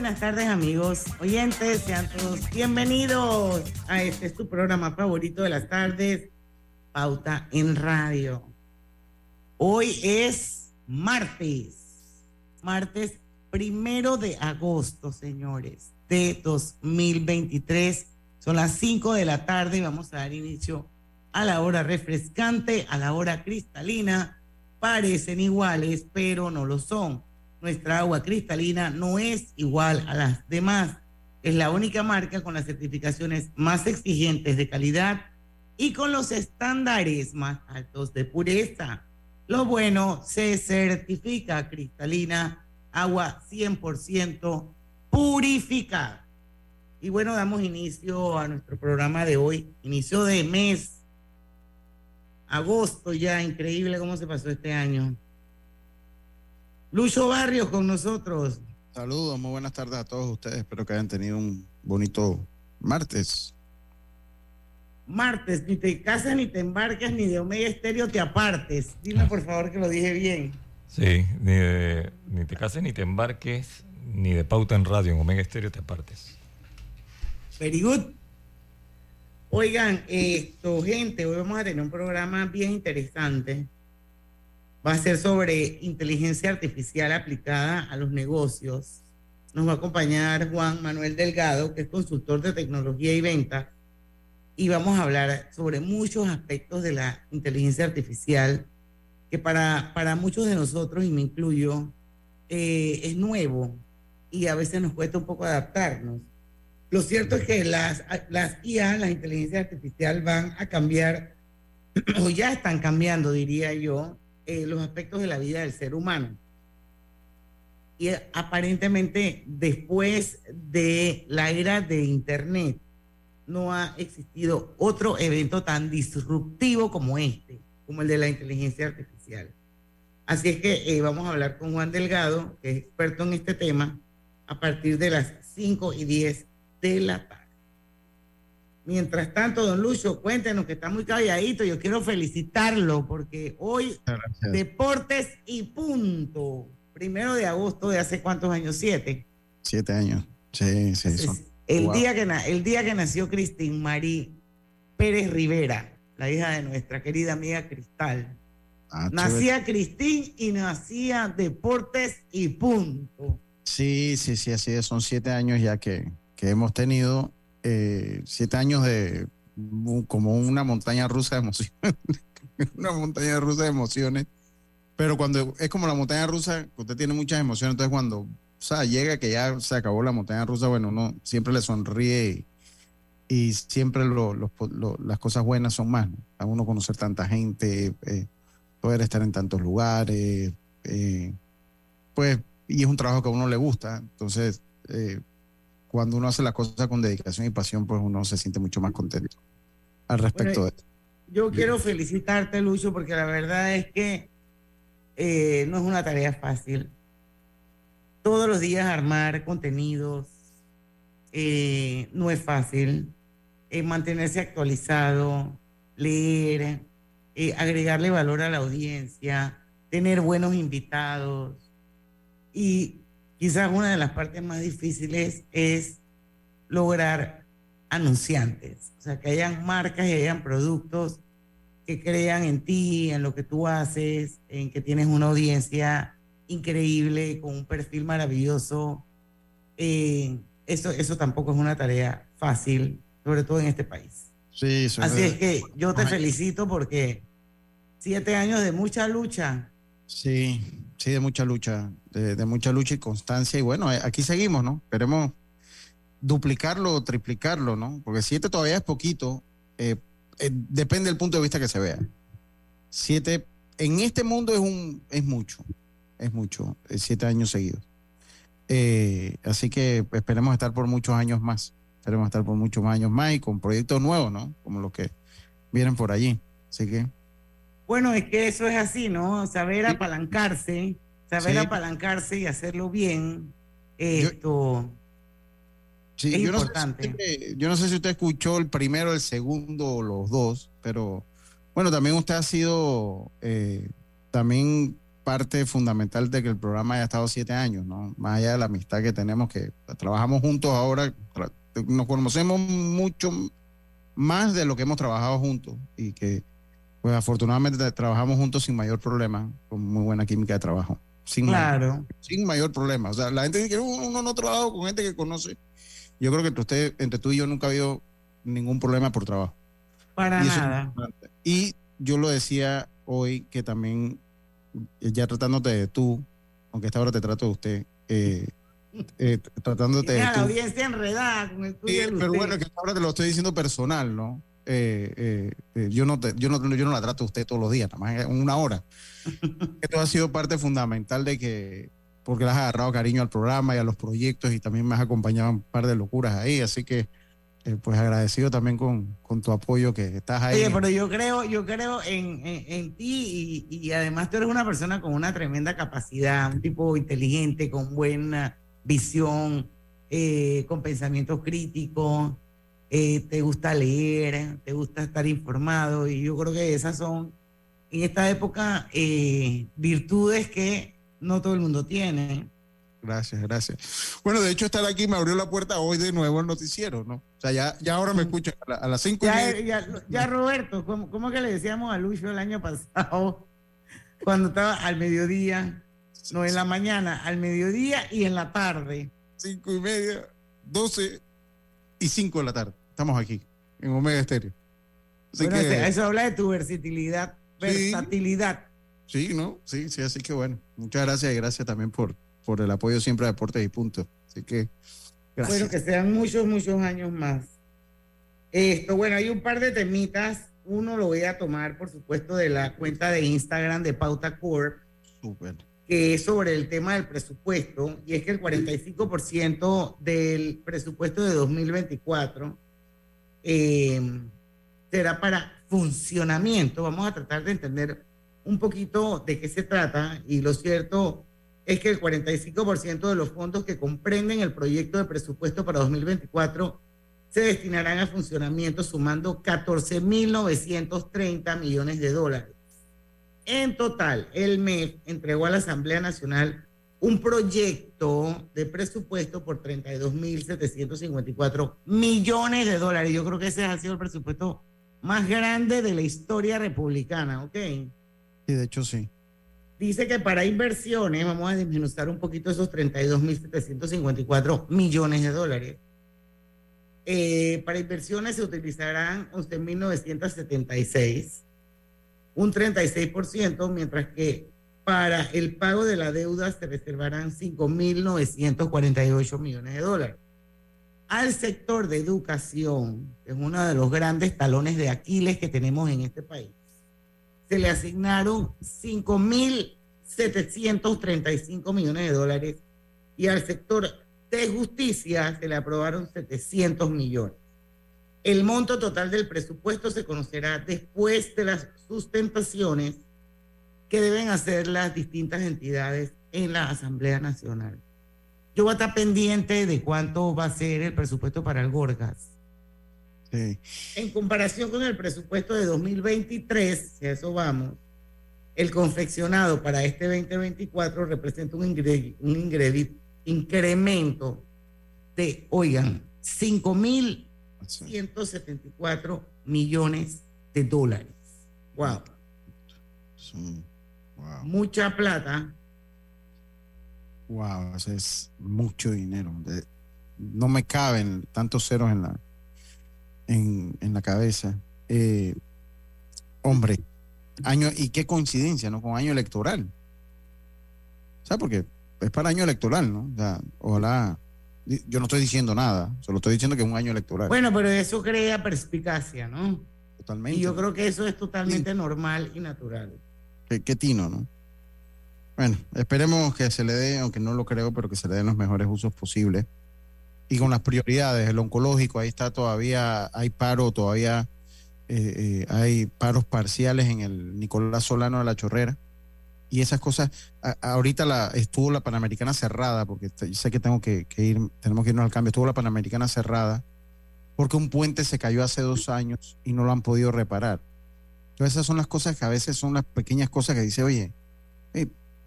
buenas tardes amigos, oyentes, sean todos bienvenidos a este es tu programa favorito de las tardes, Pauta en Radio. Hoy es martes, martes primero de agosto, señores, de 2023. Son las 5 de la tarde y vamos a dar inicio a la hora refrescante, a la hora cristalina. Parecen iguales, pero no lo son nuestra agua cristalina no es igual a las demás. Es la única marca con las certificaciones más exigentes de calidad y con los estándares más altos de pureza. Lo bueno, se certifica cristalina, agua 100% purificada. Y bueno, damos inicio a nuestro programa de hoy, inicio de mes, agosto ya, increíble cómo se pasó este año. Lucho Barrios con nosotros. Saludos, muy buenas tardes a todos ustedes. Espero que hayan tenido un bonito martes. Martes, ni te casas, ni te embarques, ni de Omega Estéreo te apartes. Dime por favor que lo dije bien. Sí, ni, de, ni te cases, ni te embarques, ni de pauta en radio en Omega Estéreo te apartes. Very good. Oigan, esto, gente, hoy vamos a tener un programa bien interesante va a ser sobre inteligencia artificial aplicada a los negocios. Nos va a acompañar Juan Manuel Delgado, que es consultor de tecnología y venta, y vamos a hablar sobre muchos aspectos de la inteligencia artificial que para, para muchos de nosotros, y me incluyo, eh, es nuevo y a veces nos cuesta un poco adaptarnos. Lo cierto es que las, las IA, la inteligencia artificial, van a cambiar, o ya están cambiando, diría yo, eh, los aspectos de la vida del ser humano. Y aparentemente después de la era de Internet no ha existido otro evento tan disruptivo como este, como el de la inteligencia artificial. Así es que eh, vamos a hablar con Juan Delgado, que es experto en este tema, a partir de las 5 y 10 de la tarde. Mientras tanto, don Lucho, cuéntenos que está muy calladito. Yo quiero felicitarlo porque hoy Deportes y Punto, primero de agosto de hace cuántos años, siete. Siete años, sí, sí. el, día que el día que nació Cristín Marí Pérez Rivera, la hija de nuestra querida amiga Cristal. Ah, nacía Cristín y nacía Deportes y Punto. Sí, sí, sí, así es. Son siete años ya que, que hemos tenido eh, siete años de como una montaña rusa de emociones, una montaña rusa de emociones, pero cuando es como la montaña rusa, usted tiene muchas emociones, entonces cuando o sea, llega que ya se acabó la montaña rusa, bueno, uno siempre le sonríe y, siempre las cosas buenas son más, a uno conocer tanta gente, eh, poder estar en tantos lugares, eh, pues, y es un trabajo que a uno le gusta, entonces cuando uno hace las cosas con dedicación y pasión, pues uno se siente mucho más contento al respecto de esto. Yo quiero felicitarte, Lucho, porque la verdad es que eh, no es una tarea fácil. Todos los días armar contenidos eh, no es fácil. Eh, mantenerse actualizado, leer, agregarle valor a la audiencia, tener buenos invitados. Y quizás una de las partes más difíciles es lograr anunciantes, o sea, que hayan marcas y hayan productos que crean en ti, en lo que tú haces, en que tienes una audiencia increíble, con un perfil maravilloso. Eh, eso, eso tampoco es una tarea fácil, sobre todo en este país. Sí, Así es que yo te felicito porque siete años de mucha lucha. Sí, sí, de mucha lucha, de, mucha lucha y constancia. Y bueno, eh, aquí seguimos, ¿no? Esperemos duplicarlo o triplicarlo, ¿no? Porque siete todavía es poquito. Eh, eh, depende del punto de vista que se vea. Siete, en este mundo es, un, es mucho, es mucho, siete años seguidos. así que esperemos estar por muchos años más. Esperemos estar por muchos años más y con proyectos nuevos, ¿no? Como los que vienen por allí. Así que. Bueno, es que eso es así, ¿no? Saber apalancarse Saber apalancarse y hacerlo bien, esto es importante. yo no sé si usted escuchó el primero, el segundo los dos, pero bueno, también usted ha sido eh, también parte fundamental de que el programa haya estado siete años, ¿no? Más allá de la amistad que tenemos, que trabajamos juntos ahora, nos conocemos mucho más de lo que hemos trabajado juntos y que, pues afortunadamente trabajamos juntos sin mayor problema, con muy buena química de trabajo. Sin claro. sin mayor problema. O sea, la gente dice que uno no ha trabajado con gente que conoce. Yo creo que entre, usted, entre tú y yo nunca ha habido ningún problema por trabajo. Para nada. Y yo lo decía hoy que también, ya tratándote de tú, aunque esta hora te trato de usted, eh, eh, tratándote de la audiencia enredada con el tuyo. pero bueno, que ahora te lo estoy diciendo personal, ¿no? Eh, yo, no yo, no, yo no la trato a usted todos los días, nada más una hora. Esto ha sido parte fundamental de que, porque le has agarrado cariño al programa y a los proyectos y también me has acompañado un par de locuras ahí, así que eh, pues agradecido también con, con, tu apoyo que estás ahí. Oye, pero yo creo, yo creo en, en, ti y, y, además tú eres una persona con una tremenda capacidad, un tipo inteligente, con buena visión, eh, con pensamientos críticos, eh, te gusta leer, te gusta estar informado y yo creo que esas son en esta época virtudes que no todo el mundo tiene. Gracias, gracias. Bueno, de hecho, estar aquí me abrió la puerta hoy de nuevo al noticiero, ¿no? O sea, ya, ya ahora me escuchan a, las cinco ya, y Ya, Roberto, ¿cómo, ¿cómo, que le decíamos a Lucho el año pasado cuando estaba al mediodía? No, en la mañana, al mediodía y en la tarde. Cinco y media, doce y cinco de la tarde. Estamos aquí, en Omega Estéreo. eso habla de tu versatilidad, versatilidad. Sí, ¿no? Sí, sí, así que bueno. Muchas gracias y gracias también por por el apoyo siempre a Deportes y Punto. Así que, gracias. Bueno, que sean muchos, muchos años más. Esto, bueno, hay un par de temitas. Uno lo voy a tomar, por supuesto, de la cuenta de Instagram de Pauta Corp, que es sobre el tema del presupuesto, y es que el 45% del presupuesto de 2024 eh, será para funcionamiento. Vamos a tratar de entender un poquito de qué se trata, y lo cierto es que el 45% de los fondos que comprenden el proyecto de presupuesto para 2024 se destinarán a funcionamiento sumando 14.930 millones de dólares. En total, el MEF entregó a la Asamblea Nacional un proyecto de presupuesto por 32.754 millones de dólares. Yo creo que ese ha sido el presupuesto más grande de la historia republicana, ¿ok? Sí, de hecho sí. Dice que para inversiones, vamos a disminuir un poquito esos 32.754 millones de dólares. Eh, para inversiones se utilizarán 11.976, un 36%, mientras que para el pago de la deuda se reservarán 5.948 millones de dólares. Al sector de educación, que es uno de los grandes talones de Aquiles que tenemos en este país, se le asignaron 5.735 millones de dólares y al sector de justicia se le aprobaron 700 millones. El monto total del presupuesto se conocerá después de las sustentaciones que deben hacer las distintas entidades en la Asamblea Nacional. Yo voy a estar pendiente de cuánto va a ser el presupuesto para el Gorgas en comparación con el presupuesto de 2023, si a eso vamos, el confeccionado para este 2024 representa un, un incremento de, oigan, 5.174 millones de dólares. Wow. Wow. Mucha plata. Wow, eso es mucho dinero. no me caben tantos ceros en la, en, en la cabeza. Eh, hombre, año, y qué coincidencia, ¿no? Con año electoral. ¿Sabes? Porque es para año electoral, ¿no? O sea, ojalá. Yo no estoy diciendo nada, solo estoy diciendo que es un año electoral. Bueno, pero eso crea perspicacia, ¿no? Totalmente. Y yo creo que eso es totalmente normal y natural. Qué, tino, ¿no? Bueno, esperemos que se le dé, aunque no lo creo, pero que se le den los mejores usos posibles y con las prioridades, el oncológico, ahí está todavía, hay paro, todavía eh, eh, hay paros parciales en el Nicolás Solano de la Chorrera. Y esas cosas, ahorita la, estuvo la Panamericana cerrada, porque sé que tengo que, ir, tenemos que irnos al cambio, estuvo la Panamericana cerrada, porque un puente se cayó hace dos años y no lo han podido reparar. Entonces esas son las cosas que a veces son las pequeñas cosas que dice, oye,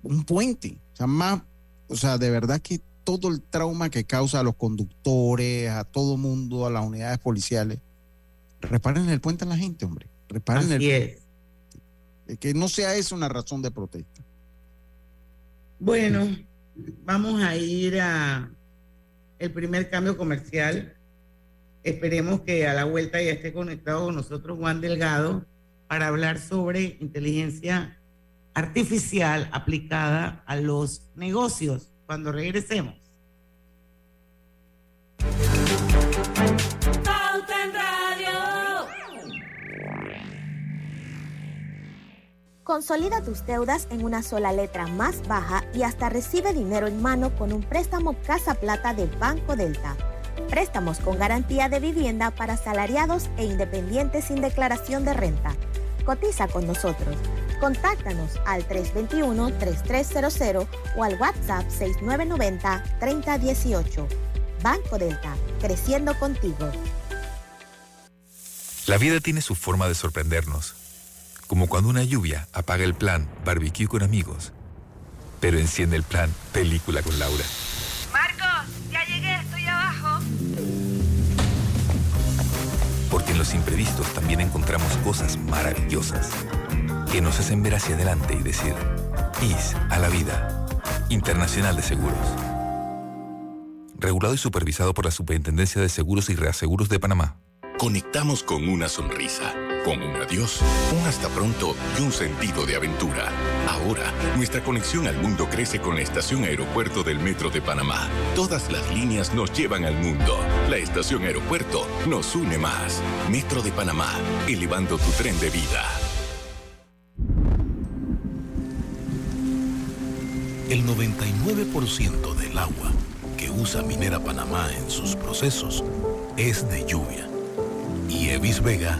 un puente. O sea, más, o sea, de verdad que todo el trauma que causa a los conductores, a todo mundo, a las unidades policiales, reparen el puente a la gente, hombre. Reparen el es. Que no sea eso una razón de protesta. Bueno, vamos a ir a el primer cambio comercial. Esperemos que a la vuelta ya esté conectado con nosotros Juan Delgado para hablar sobre inteligencia artificial aplicada a los negocios cuando regresemos. Consolida tus deudas en una sola letra más baja y hasta recibe dinero en mano con un préstamo Casa Plata del Banco Delta. Préstamos con garantía de vivienda para salariados e independientes sin declaración de renta. Cotiza con nosotros. Contáctanos al 321-3300 o al WhatsApp 6990-3018. Banco Delta, creciendo contigo. La vida tiene su forma de sorprendernos, como cuando una lluvia apaga el plan barbecue con amigos, pero enciende el plan película con Laura. Porque en los imprevistos también encontramos cosas maravillosas que nos hacen ver hacia adelante y decir, IS a la vida. Internacional de Seguros. Regulado y supervisado por la Superintendencia de Seguros y Reaseguros de Panamá. Conectamos con una sonrisa, con un adiós, un hasta pronto y un sentido de aventura. Ahora, nuestra conexión al mundo crece con la estación aeropuerto del Metro de Panamá. Todas las líneas nos llevan al mundo. La estación aeropuerto nos une más. Metro de Panamá, elevando tu tren de vida. El 99% del agua que usa Minera Panamá en sus procesos es de lluvia. Y Evis Vega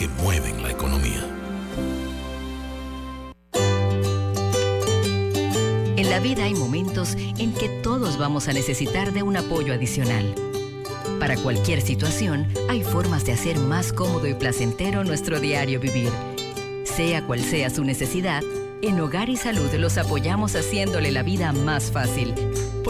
que mueven la economía. En la vida hay momentos en que todos vamos a necesitar de un apoyo adicional. Para cualquier situación, hay formas de hacer más cómodo y placentero nuestro diario vivir. Sea cual sea su necesidad, en Hogar y Salud los apoyamos haciéndole la vida más fácil,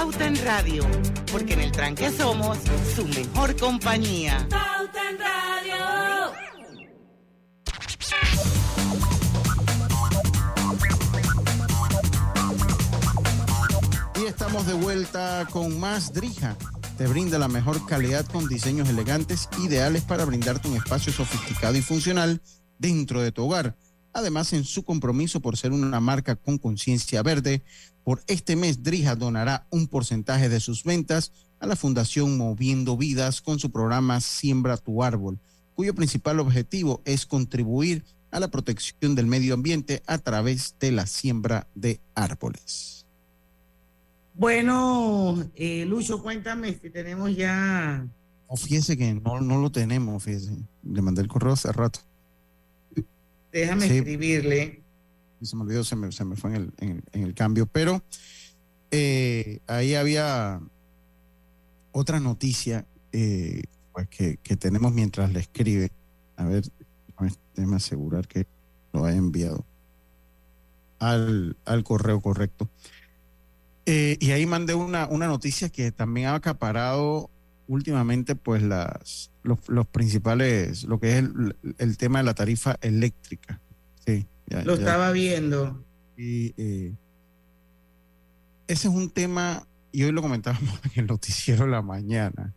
Pauta en Radio, porque en el tranque somos su mejor compañía. Pauta en Radio. Y estamos de vuelta con más Drija. Te brinda la mejor calidad con diseños elegantes, ideales para brindarte un espacio sofisticado y funcional dentro de tu hogar. Además, en su compromiso por ser una marca con conciencia verde, por este mes Drija donará un porcentaje de sus ventas a la Fundación Moviendo Vidas con su programa Siembra tu Árbol, cuyo principal objetivo es contribuir a la protección del medio ambiente a través de la siembra de árboles. Bueno, eh, Lucho, cuéntame si tenemos ya... No, fíjese que no, no lo tenemos, fíjese. Le mandé el correo hace rato. Déjame Sí. escribirle. Se me olvidó, se me, se me fue en el, en, en el cambio. Pero eh, ahí había otra noticia eh, pues que, que tenemos mientras le escribe. A ver, déjame asegurar que lo haya enviado al, al correo correcto. Eh, y ahí mandé una, una noticia que también ha acaparado últimamente pues las los, los principales, lo que es el, el tema de la tarifa eléctrica. Sí, ya- Lo ya- estaba viendo. y, eh, ese es un tema y hoy lo comentábamos en el noticiero de la mañana,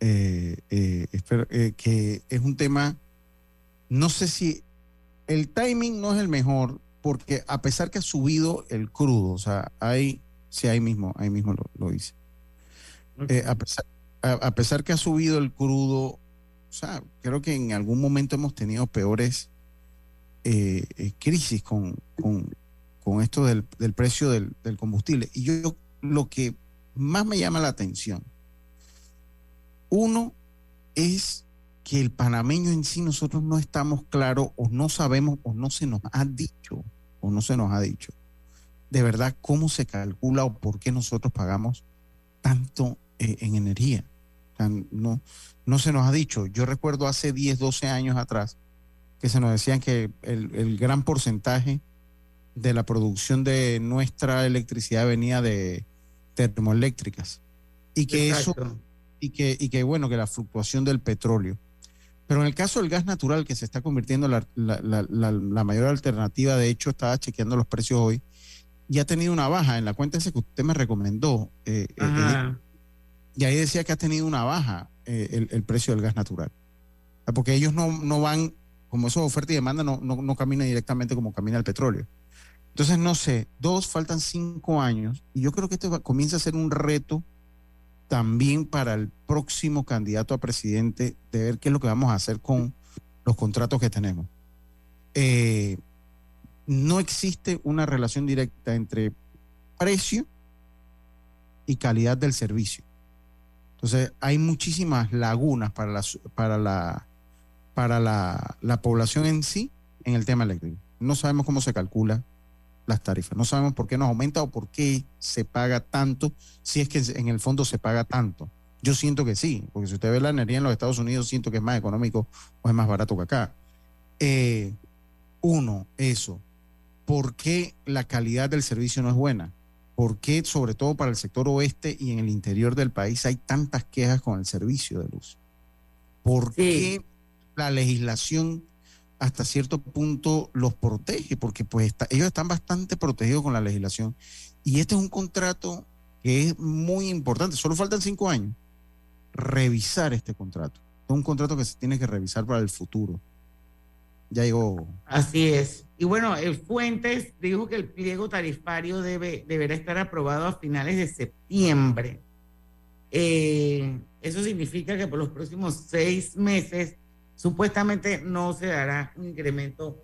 eh, eh, espero, que es un tema, no sé si el timing no es el mejor, porque a pesar que ha subido el crudo, o sea, hay, sí, ahí mismo, ahí mismo lo. Eh, a, pesar, a, a pesar que ha subido el crudo, o sea, creo que en algún momento hemos tenido peores eh, eh, crisis con, con, con esto del, del precio del, del combustible. Y yo lo que más me llama la atención, uno es que el panameño en sí nosotros no estamos claros o no sabemos o no se nos ha dicho o no se nos ha dicho de verdad cómo se calcula o por qué nosotros pagamos tanto eh, en energía. No, no se nos ha dicho. Yo recuerdo hace 10, 12 años atrás que se nos decían que el, el gran porcentaje de la producción de nuestra electricidad venía de termoeléctricas y que Exacto. eso y que, y que bueno que la fluctuación del petróleo pero en el caso del gas natural que se está convirtiendo en la, la- la- la- mayor alternativa de hecho estaba chequeando los precios hoy y ha tenido una baja en la cuenta esa que usted me recomendó eh, eh, Ajá. y ahí decía que ha tenido una baja eh, el, el precio del gas natural. Sea, Porque ellos no, no van, como eso es oferta y demanda, no, no, no camina directamente como camina el petróleo. Entonces, no sé, dos, faltan cinco años y yo creo que esto comienza a ser un reto también para el próximo candidato a presidente de ver qué es lo que vamos a hacer con los contratos que tenemos. Eh, no existe una relación directa entre precio y calidad del servicio. Entonces, hay muchísimas lagunas para la, para la, para la, la población en sí en el tema eléctrico. No sabemos cómo se calcula las tarifas, no sabemos por qué nos aumenta o por qué se paga tanto, si es que en el fondo se paga tanto. Yo siento que sí, porque si usted ve la energía en los Estados Unidos, siento que es más económico o es más barato que acá. Eh, uno, eso. ¿Por qué la calidad del servicio no es buena? ¿Por qué, sobre todo para el sector oeste y en el interior del país, hay tantas quejas con el servicio de luz? ¿Por qué la legislación hasta cierto punto los protege? Porque pues ellos están bastante protegidos con la legislación. Y este es un contrato que es muy importante. Solo faltan cinco años. Revisar este contrato. Es un contrato que se tiene que revisar para el futuro. Ya llegó. Así es. Y bueno, el Fuentes dijo que el pliego tarifario debe, deberá estar aprobado a finales de septiembre. Eh, eso significa que por los próximos seis meses supuestamente no se dará un incremento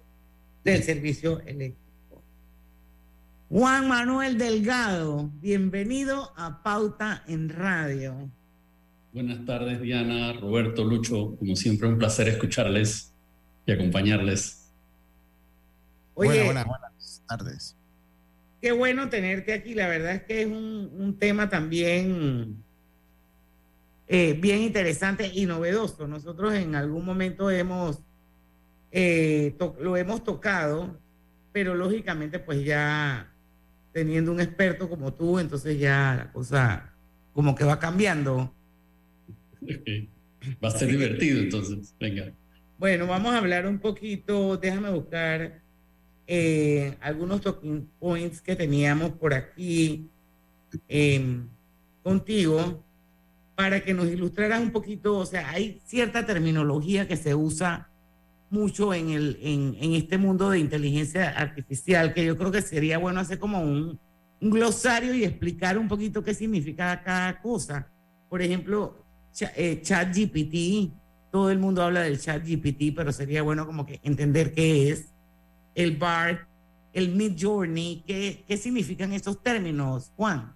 del servicio eléctrico. Juan Manuel Delgado, bienvenido a Pauta en Radio. Buenas tardes, Diana, Roberto, Lucho. Como siempre, un placer escucharles y acompañarles. Oye, buenas, buenas tardes. Qué bueno tenerte aquí. La verdad es que es un, un tema también eh, bien interesante y novedoso. Nosotros en algún momento hemos eh, lo hemos tocado, pero lógicamente pues ya teniendo un experto como tú, entonces ya la cosa como que va cambiando. Va a ser divertido, entonces. Venga. Bueno, vamos a hablar un poquito, déjame buscar eh, algunos talking points que teníamos por aquí eh, contigo para que nos ilustraras un poquito, o sea, hay cierta terminología que se usa mucho en, el, en, este mundo de inteligencia artificial, que yo creo que sería bueno hacer como un, un glosario y explicar un poquito qué significa cada cosa. Por ejemplo, eh, ChatGPT, todo el mundo habla del ChatGPT, pero sería bueno como que entender qué es el BART, el Mid Journey, qué, qué significan estos términos, Juan.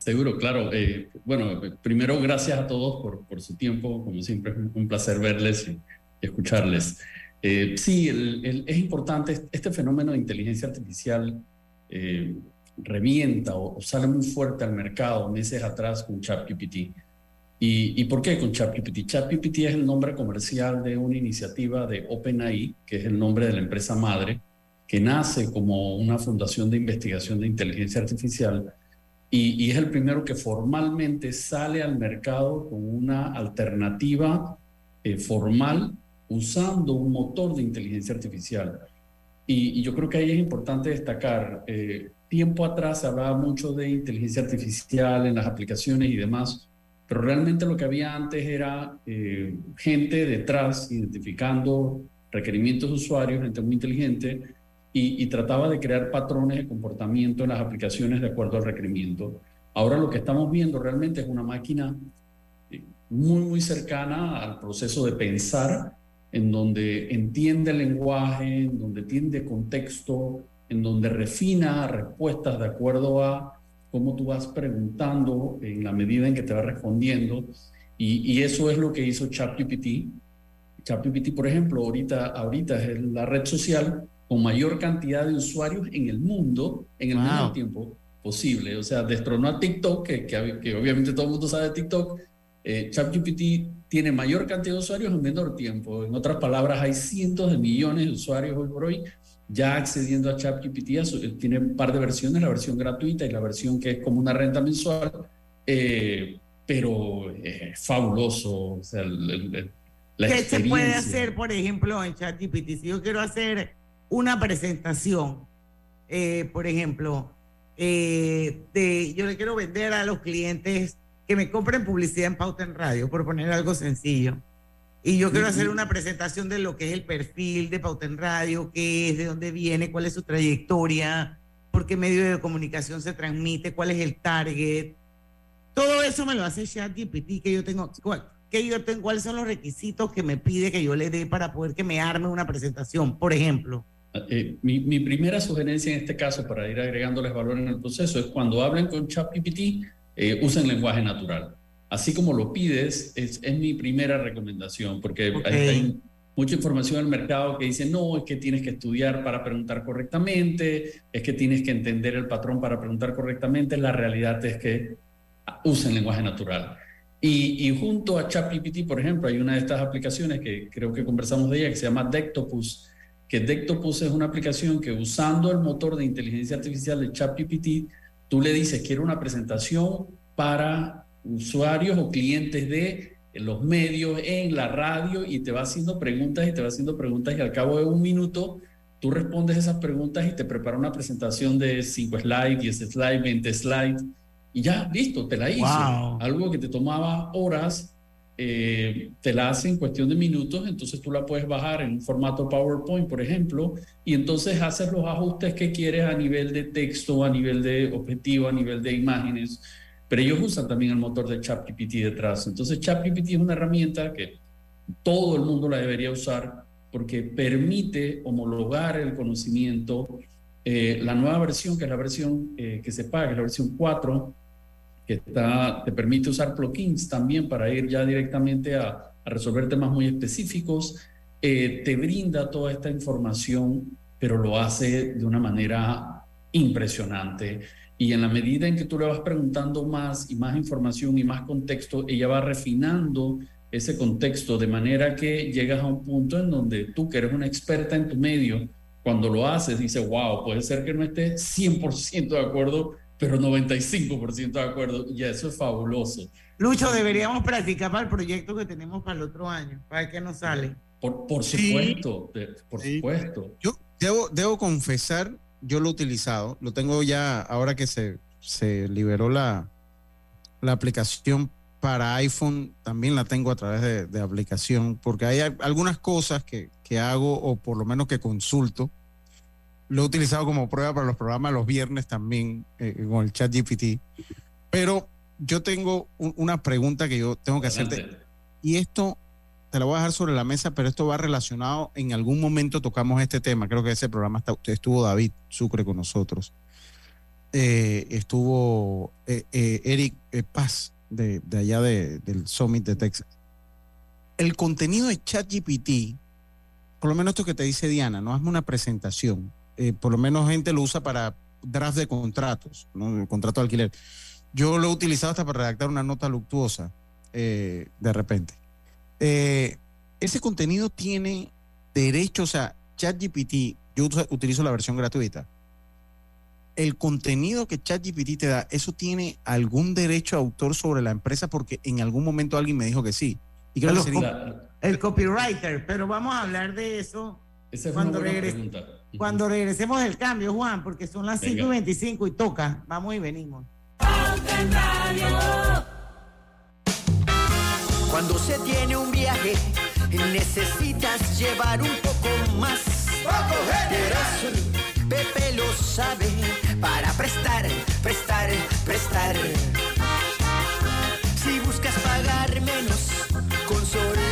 Seguro, claro. Eh, bueno, eh, primero, gracias a todos por, por su tiempo. Como siempre, es un, placer verles y, escucharles. Eh, sí, el- el- es importante, este fenómeno de inteligencia artificial eh, revienta o, o sale muy fuerte al mercado meses atrás con ChatGPT. ¿Y, ¿Y por qué con ChatGPT? ChatGPT es el nombre comercial de una iniciativa de OpenAI, que es el nombre de la empresa madre, que nace como una fundación de investigación de inteligencia artificial y, es el primero que formalmente sale al mercado con una alternativa eh, formal usando un motor de inteligencia artificial. Y, y yo creo que ahí es importante destacar, eh, tiempo atrás se hablaba mucho de inteligencia artificial en las aplicaciones y demás, pero realmente lo que había antes era eh, gente detrás identificando requerimientos de usuarios, gente muy inteligente, y, trataba de crear patrones de comportamiento en las aplicaciones de acuerdo al requerimiento. Ahora lo que estamos viendo realmente es una máquina eh, muy, muy cercana al proceso de pensar, en donde entiende lenguaje, en donde entiende contexto, en donde refina respuestas de acuerdo a cómo tú vas preguntando en la medida en que te va respondiendo. Y, y eso es lo que hizo ChatGPT. ChatGPT, por ejemplo, ahorita, ahorita es la red social con mayor cantidad de usuarios en el mundo en el wow. menor tiempo posible. O sea, destronó a TikTok, que, que, que obviamente todo el mundo sabe de TikTok. Eh, ChatGPT tiene mayor cantidad de usuarios en menor tiempo. En otras palabras, hay cientos de millones de usuarios hoy por hoy ya accediendo a ChatGPT. Tiene un par de versiones, la versión gratuita y la versión que es como una renta mensual. Eh, pero es fabuloso. O sea, el, el, la ¿Qué se puede hacer, por ejemplo, en ChatGPT? Si yo quiero hacer una presentación, eh, por ejemplo, eh, de, yo le quiero vender a los clientes que me compren publicidad en Pauta en Radio, por poner algo sencillo. Y yo quiero hacer una presentación de lo que es el perfil de Pauta en Radio, qué es, de dónde viene, cuál es su trayectoria, por qué medio de comunicación se transmite, cuál es el target. Todo eso me lo hace ChatGPT, que yo tengo, que yo tengo, cuáles son los requisitos que me pide que yo le dé para poder que me arme una presentación, por ejemplo. Eh, mi, mi, primera sugerencia en este caso, para ir agregándoles valor en el proceso, es cuando hablen con ChatGPT, eh, usen lenguaje natural. Así como lo pides, es, es mi primera recomendación, porque okay. hay, hay, mucha información en el mercado que dice, no, es que tienes que estudiar para preguntar correctamente, es que tienes que entender el patrón para preguntar correctamente. La realidad es que usen lenguaje natural. Y, y junto a ChatGPT, por ejemplo, hay una de estas aplicaciones que creo que conversamos de ella, que se llama Dectopus, que Dectopus es una aplicación que usando el motor de inteligencia artificial de ChatGPT, tú le dices, quiero una presentación para usuarios o clientes de los medios, en la radio, y te va haciendo preguntas y te va haciendo preguntas y al cabo de un minuto tú respondes esas preguntas y te prepara una presentación de 5 slides, 10 slides, 20 slides, y ya, listo, te la hizo. Wow. Algo que te tomaba horas eh, te la hace en cuestión de minutos, entonces tú la puedes bajar en un formato PowerPoint, por ejemplo, y entonces haces los ajustes que quieres a nivel de texto, a nivel de objetivo, a nivel de imágenes, pero ellos usan también el motor de ChatGPT detrás. Entonces ChatGPT es una herramienta que todo el mundo la debería usar porque permite homologar el conocimiento. Eh, la nueva versión, que es la versión eh, que se paga, es la versión 4, que te permite usar plugins también para ir ya directamente a, a resolver temas muy específicos. Eh, te brinda toda esta información, pero lo hace de una manera impresionante. Y en la medida en que tú le vas preguntando más y más información y más contexto, ella va refinando ese contexto de manera que llegas a un punto en donde tú, que eres una experta en tu medio, cuando lo haces, dices, wow, puede ser que no esté 100% de acuerdo pero 95% de acuerdo, y eso es fabuloso. Lucho, deberíamos practicar para el proyecto que tenemos para el otro año, para ver qué nos sale. Por, por supuesto, sí. por sí. supuesto. Yo debo, debo confesar, yo lo he utilizado, lo tengo ya ahora que se, se liberó la, la aplicación para iPhone, también la tengo a través de, de aplicación, porque hay algunas cosas que, que hago o por lo menos que consulto lo he utilizado como prueba para los programas los viernes también eh, con el chat GPT. Pero yo tengo un, una pregunta que yo tengo que hacerte. Y esto te la voy a dejar sobre la mesa, pero esto va relacionado. En algún momento tocamos este tema. Creo que ese programa está, estuvo David Sucre con nosotros. Eh, estuvo eh, eh, Eric Paz de, de allá de, del Summit de Texas. El contenido de ChatGPT, por lo menos esto que te dice Diana, no hazme una presentación eh, por lo menos gente lo usa para draft de contratos, ¿no? el contrato de alquiler. Yo lo he utilizado hasta para redactar una nota luctuosa, eh, de repente. Eh, ese contenido tiene derecho, o sea, ChatGPT, yo utilizo la versión gratuita. El contenido que ChatGPT te da, ¿eso tiene algún derecho de autor sobre la empresa? Porque en algún momento alguien me dijo que sí. Y creo que sería... El copywriter, pero vamos a hablar de eso Esa es Cuando, una buena regres- pregunta. cuando regresemos del cambio, Juan, porque son las Venga. 5 y 25 y toca. Vamos y venimos. Cuando se tiene un viaje, necesitas llevar un poco más. Pepe lo sabe para prestar, prestar, prestar. Si buscas pagar menos, consolida todas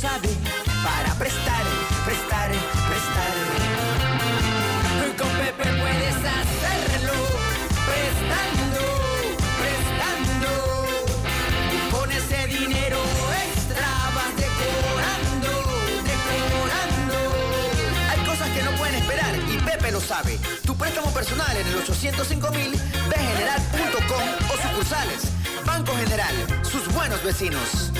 para prestar, prestar, prestar. Con Pepe puedes hacerlo, prestando, prestando. Y con ese dinero extra vas decorando, decorando. Hay cosas que no pueden esperar y Pepe lo sabe. Tu préstamo personal en el 805 mil, bgeneral.com o sucursales. Banco General, sus buenos vecinos.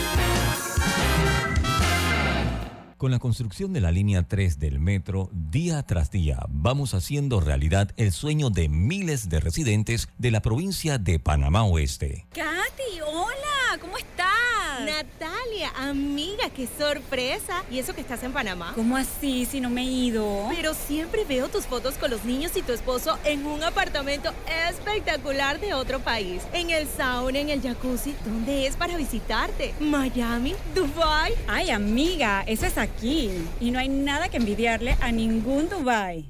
Con la construcción de la línea 3 del metro, día tras día vamos haciendo realidad el sueño de miles de residentes de la provincia de Panamá Oeste. Katy, hola, ¿cómo estás? Natalia, amiga, qué sorpresa. ¿Y eso que estás en Panamá? ¿Cómo así si no me he ido? Pero siempre veo tus fotos con los niños y tu esposo en un apartamento espectacular de otro país. En el sauna, en el jacuzzi. ¿Dónde es para visitarte? ¿Miami? ¿Dubai? Ay, amiga, eso es aquí. Y no hay nada que envidiarle a ningún Dubai.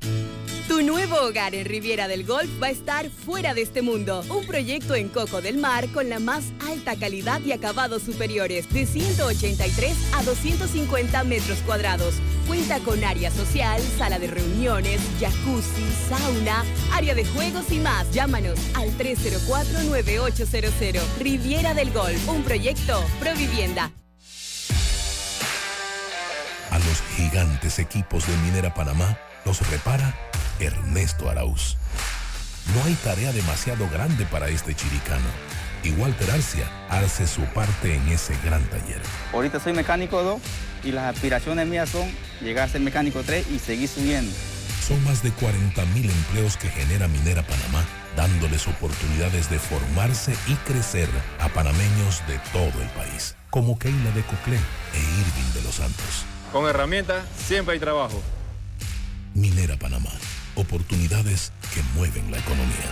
Tu nuevo hogar en Riviera del Golf va a estar fuera de este mundo. Un proyecto en Coco del Mar con la más alta calidad y acabados superiores, de 183 a 250 metros cuadrados. Cuenta con área social, sala de reuniones, jacuzzi, sauna, área de juegos y más. Llámanos al 304-9800. Riviera del Golf, un proyecto Provivienda. Gigantes equipos de Minera Panamá los repara Ernesto Arauz. No hay tarea demasiado grande para este chiricano. Y Walter Arcia hace su parte en ese gran taller. Ahorita soy mecánico 2 y las aspiraciones mías son llegar a ser mecánico 3 y seguir subiendo. Son más de 40 mil empleos que genera Minera Panamá, dándoles oportunidades de formarse y crecer a panameños de todo el país, como Keila de Coclé e Irving de los Santos. Con herramientas siempre hay trabajo. Minera Panamá, oportunidades que mueven la economía.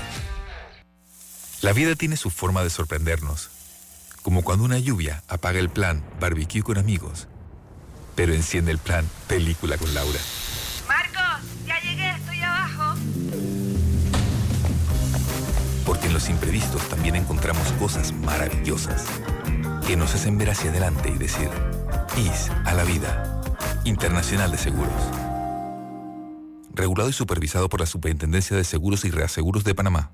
La vida tiene su forma de sorprendernos, como cuando una lluvia apaga el plan barbecue con amigos, pero enciende el plan película con Laura. Marcos, ya llegué, estoy abajo. Porque en los imprevistos también encontramos cosas maravillosas que nos hacen ver hacia adelante y decir, IS a la vida, Internacional de Seguros. Regulado y supervisado por la Superintendencia de Seguros y Reaseguros de Panamá.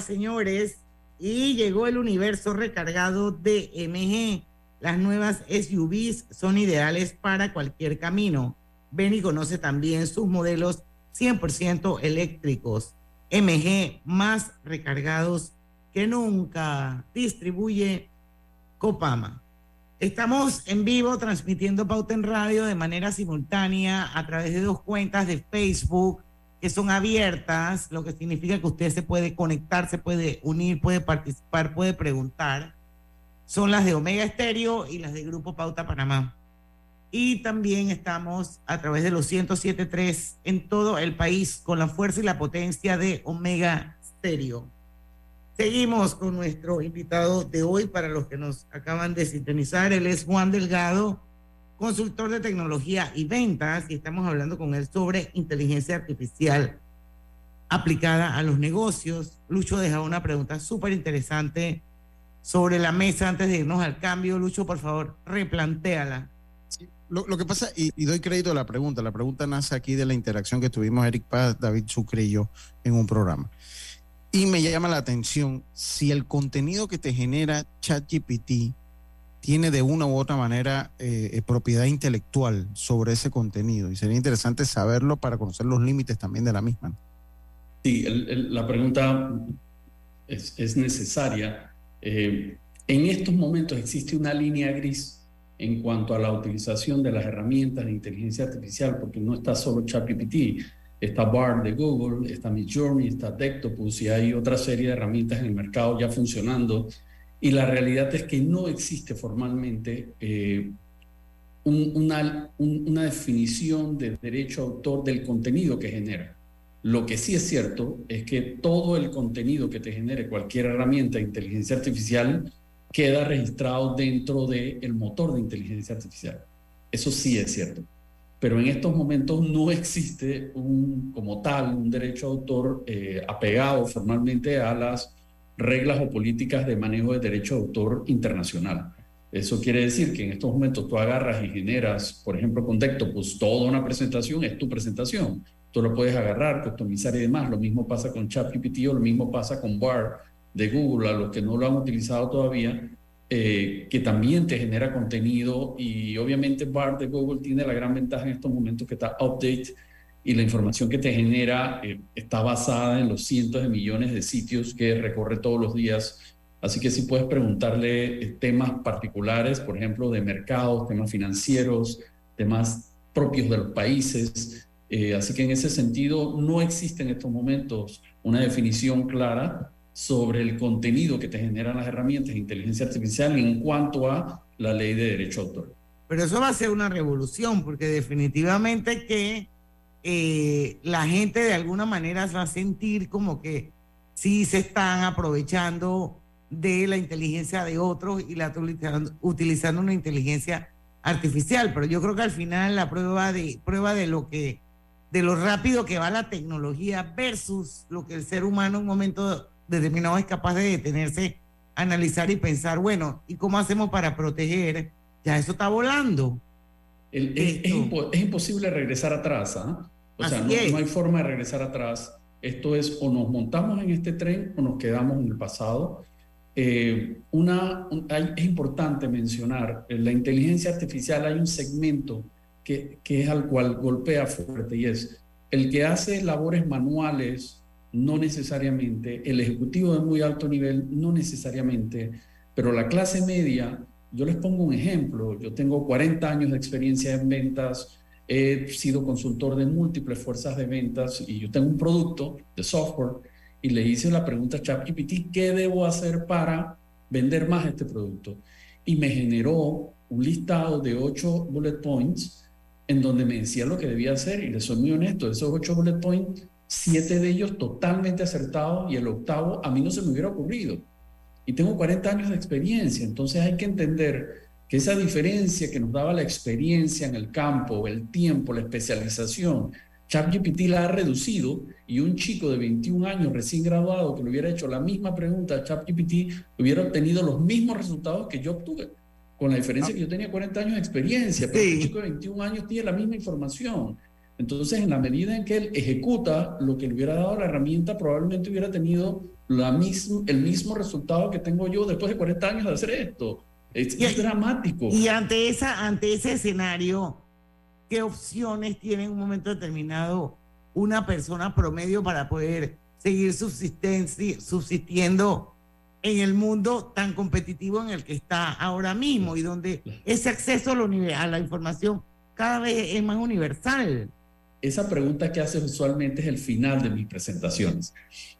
Señores, y llegó el universo recargado de MG. Las nuevas SUVs son ideales para cualquier camino. Ven y conoce también sus modelos 100% eléctricos. MG más recargados que nunca. Distribuye Copama. Estamos en vivo transmitiendo Pauta en Radio de manera simultánea a través de dos cuentas de Facebook que son abiertas, lo que significa que usted se puede conectar, se puede unir, puede participar, puede preguntar. Son las de Omega Estéreo y las de Grupo Pauta Panamá. Y también estamos a través de los 107.3 en todo el país con la fuerza y la potencia de Omega Stereo. Seguimos con nuestro invitado de hoy para los que nos acaban de sintonizar. Él es Juan Delgado, consultor de tecnología y ventas, y estamos hablando con él sobre inteligencia artificial aplicada a los negocios. Lucho deja una pregunta súper interesante sobre la mesa antes de irnos al cambio. Lucho, por favor, replantéala. Lo, que pasa, y, y doy crédito a la pregunta, la pregunta nace aquí de la interacción que tuvimos Eric Paz, David Sucre y yo en un programa. Y me llama la atención si el contenido que te genera ChatGPT tiene de una u otra manera eh, eh, propiedad intelectual sobre ese contenido. Y sería interesante saberlo para conocer los límites también de la misma. Sí, la pregunta es, es necesaria. Eh, en estos momentos existe una línea gris en cuanto a la utilización de las herramientas de inteligencia artificial, porque no está solo ChatGPT, está BART de Google, está Midjourney, está Dectopus y hay otra serie de herramientas en el mercado ya funcionando. Y la realidad es que no existe formalmente eh, un- una, un- una definición de derecho autor del contenido que genera. Lo que sí es cierto es que todo el contenido que te genere cualquier herramienta de inteligencia artificial queda registrado dentro del motor de inteligencia artificial. Eso sí es cierto. Pero en estos momentos no existe un, como tal un derecho autor eh, apegado formalmente a las reglas o políticas de manejo de derecho de autor internacional. Eso quiere decir que en estos momentos tú agarras y generas, por ejemplo, con Dectopus, toda una presentación, es tu presentación. Tú lo puedes agarrar, customizar y demás. Lo mismo pasa con ChatGPT o lo mismo pasa con BART de Google, a los que no lo han utilizado todavía, eh, que también te genera contenido y obviamente BART de Google tiene la gran ventaja en estos momentos que está update y la información que te genera eh, está basada en los cientos de millones de sitios que recorre todos los días. Así que si puedes preguntarle eh, temas particulares, por ejemplo, de mercados, temas financieros, temas propios de los países. Eh, así que en ese sentido no existe en estos momentos una definición clara sobre el contenido que te generan las herramientas de inteligencia artificial en cuanto a la ley de derecho de autor. Pero eso va a ser una revolución, porque definitivamente que eh, la gente de alguna manera se va a sentir como que sí se están aprovechando de la inteligencia de otros y la utilizando, utilizando una inteligencia artificial. Pero yo creo que al final la prueba de, prueba de lo que, de lo rápido que va la tecnología versus lo que el ser humano en un momento determinado es capaz de detenerse, analizar y pensar, bueno, ¿y cómo hacemos para proteger? Ya eso está volando. El- es, es impo- es imposible regresar atrás, ¿ah? O sea, Así no, es. no hay forma de regresar atrás. Esto es o nos montamos en este tren o nos quedamos en el pasado. Eh, una, un- hay- es importante mencionar, en la inteligencia artificial hay un segmento que, que es al cual golpea fuerte y es el que hace labores manuales, no necesariamente, el ejecutivo de muy alto nivel, no necesariamente, pero la clase media, yo les pongo un ejemplo, yo tengo 40 años de experiencia en ventas, he sido consultor de múltiples fuerzas de ventas y yo tengo un producto de software y le hice la pregunta a ChatGPT, ¿qué debo hacer para vender más este producto? Y me generó un listado de ocho bullet points en donde me decía lo que debía hacer y le soy muy honesto, esos ocho bullet points, siete de ellos totalmente acertados y el octavo a mí no se me hubiera ocurrido. Y tengo 40 años de experiencia, entonces hay que entender que esa diferencia que nos daba la experiencia en el campo, el tiempo, la especialización, ChatGPT la ha reducido y un chico de 21 años recién graduado que le hubiera hecho la misma pregunta a ChatGPT hubiera obtenido los mismos resultados que yo obtuve, con la diferencia que yo tenía 40 años de experiencia, pero Sí. un chico de 21 años tiene la misma información. Entonces, en la medida en que él ejecuta lo que le hubiera dado la herramienta, probablemente hubiera tenido la mismo, el mismo resultado que tengo yo después de 40 años de hacer esto. Es, es dramático. Y ante, esa, ante ese escenario, ¿qué opciones tiene en un momento determinado una persona promedio para poder seguir subsistiendo en el mundo tan competitivo en el que está ahora mismo y donde ese acceso a la, a la información cada vez es más universal? Esa pregunta que haces usualmente es el final de mis presentaciones.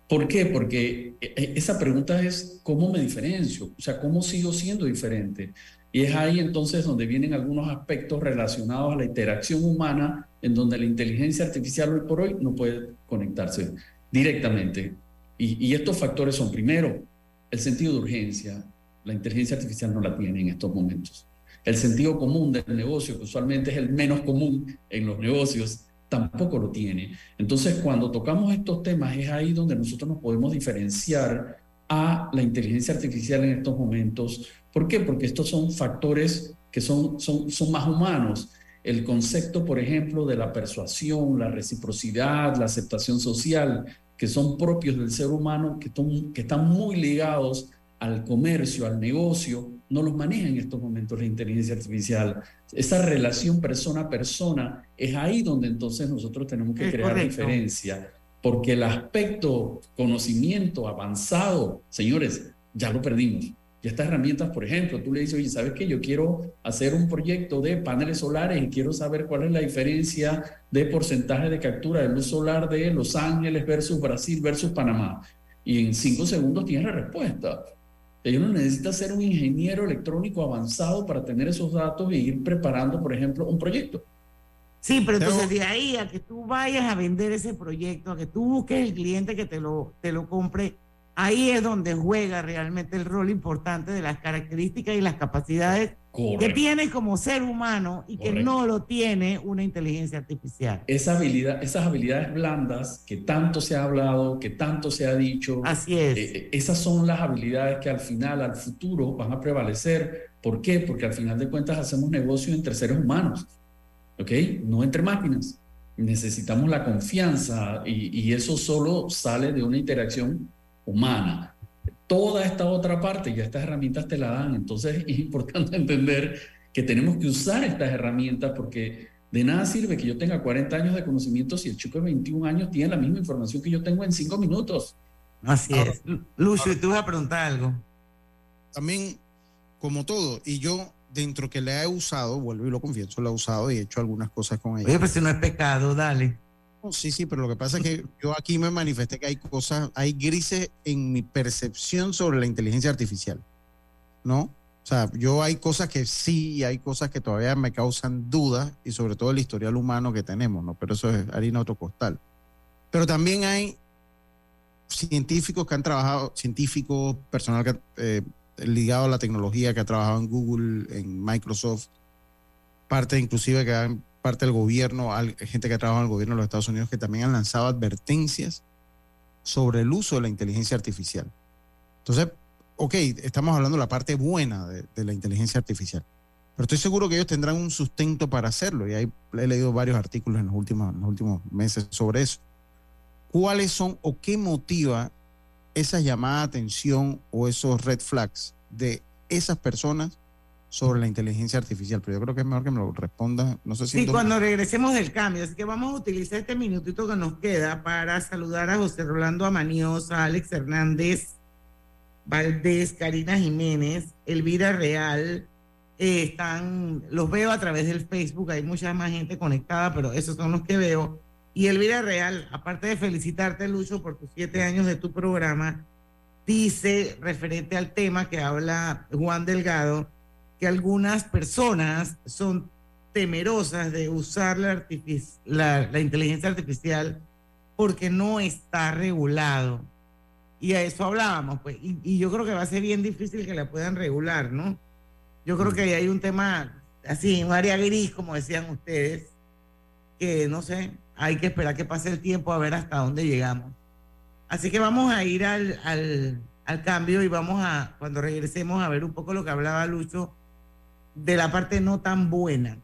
¿Por qué? Porque eh, esa pregunta es cómo me diferencio, o sea, cómo sigo siendo diferente. Y es ahí entonces donde vienen algunos aspectos relacionados a la interacción humana, en donde la inteligencia artificial hoy por hoy no puede conectarse directamente. Y, y estos factores son, primero, el sentido de urgencia. La inteligencia artificial no la tiene en estos momentos. El sentido común del negocio, que usualmente es el menos común en los negocios, tampoco lo tiene. Entonces, cuando tocamos estos temas, es ahí donde nosotros nos podemos diferenciar a la inteligencia artificial en estos momentos. ¿Por qué? Porque estos son factores que son, son, son más humanos. El concepto, por ejemplo, de la persuasión, la reciprocidad, la aceptación social, que son propios del ser humano, que, que están muy ligados al comercio, al negocio, no los maneja en estos momentos la inteligencia artificial. Esa relación persona a persona es ahí donde entonces nosotros tenemos que Es crear correcto. diferencia, porque el aspecto conocimiento avanzado, señores, ya lo perdimos. Y estas herramientas, por ejemplo, tú le dices, oye, ¿sabes qué? Yo quiero hacer un proyecto de paneles solares y quiero saber cuál es la diferencia de porcentaje de captura de luz solar de Los Ángeles versus Brasil versus Panamá. Y en cinco segundos tienes la respuesta. Ellos no necesita ser un ingeniero electrónico avanzado para tener esos datos e ir preparando, por ejemplo, un proyecto. Sí, pero entonces de ahí a que tú vayas a vender ese proyecto, a que tú busques el cliente que te lo, te lo compre, ahí es donde juega realmente el rol importante de las características y las capacidades que Correcto. tienes como ser humano y que Correcto. no lo tiene una inteligencia artificial. Esa habilidad, esas habilidades blandas que tanto se ha hablado, que tanto se ha dicho. Así es. eh, esas son las habilidades que al final, al futuro, van a prevalecer. ¿Por qué? Porque al final de cuentas hacemos negocio entre seres humanos, ¿ok? No entre máquinas. Necesitamos la confianza y, y eso solo sale de una interacción humana. Toda esta otra parte, ya estas herramientas te la dan. Entonces es importante entender que tenemos que usar estas herramientas porque de nada sirve que yo tenga 40 años de conocimiento si el chico de 21 años tiene la misma información que yo tengo en 5 minutos. Así es. Lucio, tú vas a preguntar algo. También, como todo, y yo dentro que la he usado, vuelvo y lo confieso, la he usado y he hecho algunas cosas con ella. Oye, pues si no es pecado, dale. Sí, sí, pero lo que pasa es que yo aquí me manifesté que hay cosas, hay grises en mi percepción sobre la inteligencia artificial, ¿no? O sea, yo hay cosas que sí y hay cosas que todavía me causan dudas y sobre todo el historial humano que tenemos, ¿no? Pero eso es harina otro costal. Pero también hay científicos que han trabajado, científicos, personal eh, ligado a la tecnología que ha trabajado en Google, en Microsoft, parte inclusive que han parte del gobierno, gente que ha trabajado en el gobierno de los Estados Unidos que también han lanzado advertencias sobre el uso de la inteligencia artificial. Entonces, ok, estamos hablando de la parte buena de, la inteligencia artificial, pero estoy seguro que ellos tendrán un sustento para hacerlo y he leído varios artículos en los últimos, en los últimos meses sobre eso. ¿Cuáles son o qué motiva esa llamada atención o esos red flags de esas personas sobre la inteligencia artificial? Pero yo creo que es mejor que me lo responda, no sé si... Sí, cuando regresemos del cambio. Así que vamos a utilizar este minutito que nos queda para saludar a José Rolando Amaníos, a Alex Hernández, Valdés, Karina Jiménez, Elvira Real. eh, están, los veo a través del Facebook, hay mucha más gente conectada, pero esos son los que veo. Y Elvira Real, aparte de felicitarte, Lucho, por tus siete años de tu programa, dice, referente al tema que habla Juan Delgado, que algunas personas son temerosas de usar la, la, la inteligencia artificial porque no está regulado. Y a eso hablábamos, pues. Y, y yo creo que va a ser bien difícil que la puedan regular, ¿no? Yo creo que ahí hay un tema, así, un área gris, como decían ustedes, que no sé, hay que esperar que pase el tiempo a ver hasta dónde llegamos. Así que vamos a ir al, al, al cambio y vamos a, cuando regresemos, a ver un poco lo que hablaba Lucho de la parte no tan buena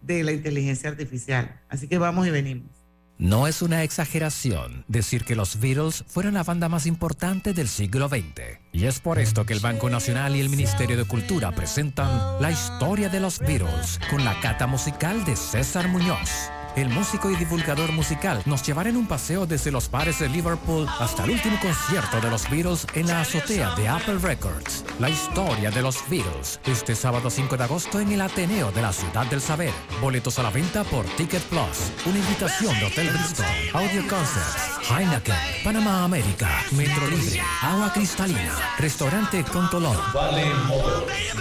de la inteligencia artificial. Así que vamos y venimos. No es una exageración decir que los Beatles fueron la banda más importante del siglo XX. Y es por esto que el Banco Nacional y el Ministerio de Cultura presentan La historia de los Beatles con la cata musical de César Muñoz. El músico y divulgador musical nos llevará en un paseo desde los bares de Liverpool hasta el último concierto de los Beatles en la azotea de Apple Records. La historia de los Beatles, este sábado 5 de agosto en el Ateneo de la Ciudad del Saber. Boletos a la venta por Ticket Plus. Una invitación de Hotel Bristol, Audio Concerts, Heineken, Panamá América, Metro Libre, Agua Cristalina, Restaurante Contolón,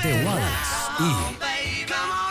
The Wallace. Y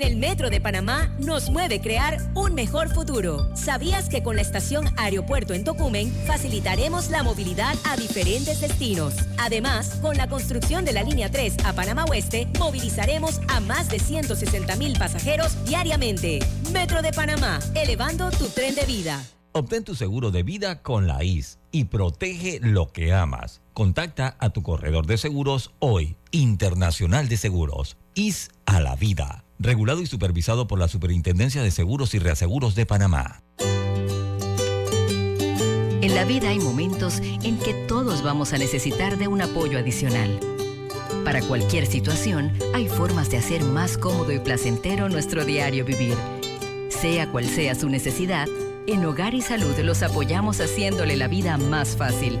En el Metro de Panamá nos mueve crear un mejor futuro. ¿Sabías que con la estación Aeropuerto en Tocumen facilitaremos la movilidad a diferentes destinos? Además, con la construcción de la línea 3 a Panamá Oeste, movilizaremos a más de 160 mil pasajeros diariamente. Metro de Panamá, elevando tu tren de vida. Obtén tu seguro de vida con la IS y protege lo que amas. Contacta a tu corredor de seguros hoy, Internacional de Seguros, IS a la vida. Regulado y supervisado por la Superintendencia de Seguros y Reaseguros de Panamá. En la vida hay momentos en que todos vamos a necesitar de un apoyo adicional. Para cualquier situación, hay formas de hacer más cómodo y placentero nuestro diario vivir. Sea cual sea su necesidad, en Hogar y Salud los apoyamos haciéndole la vida más fácil,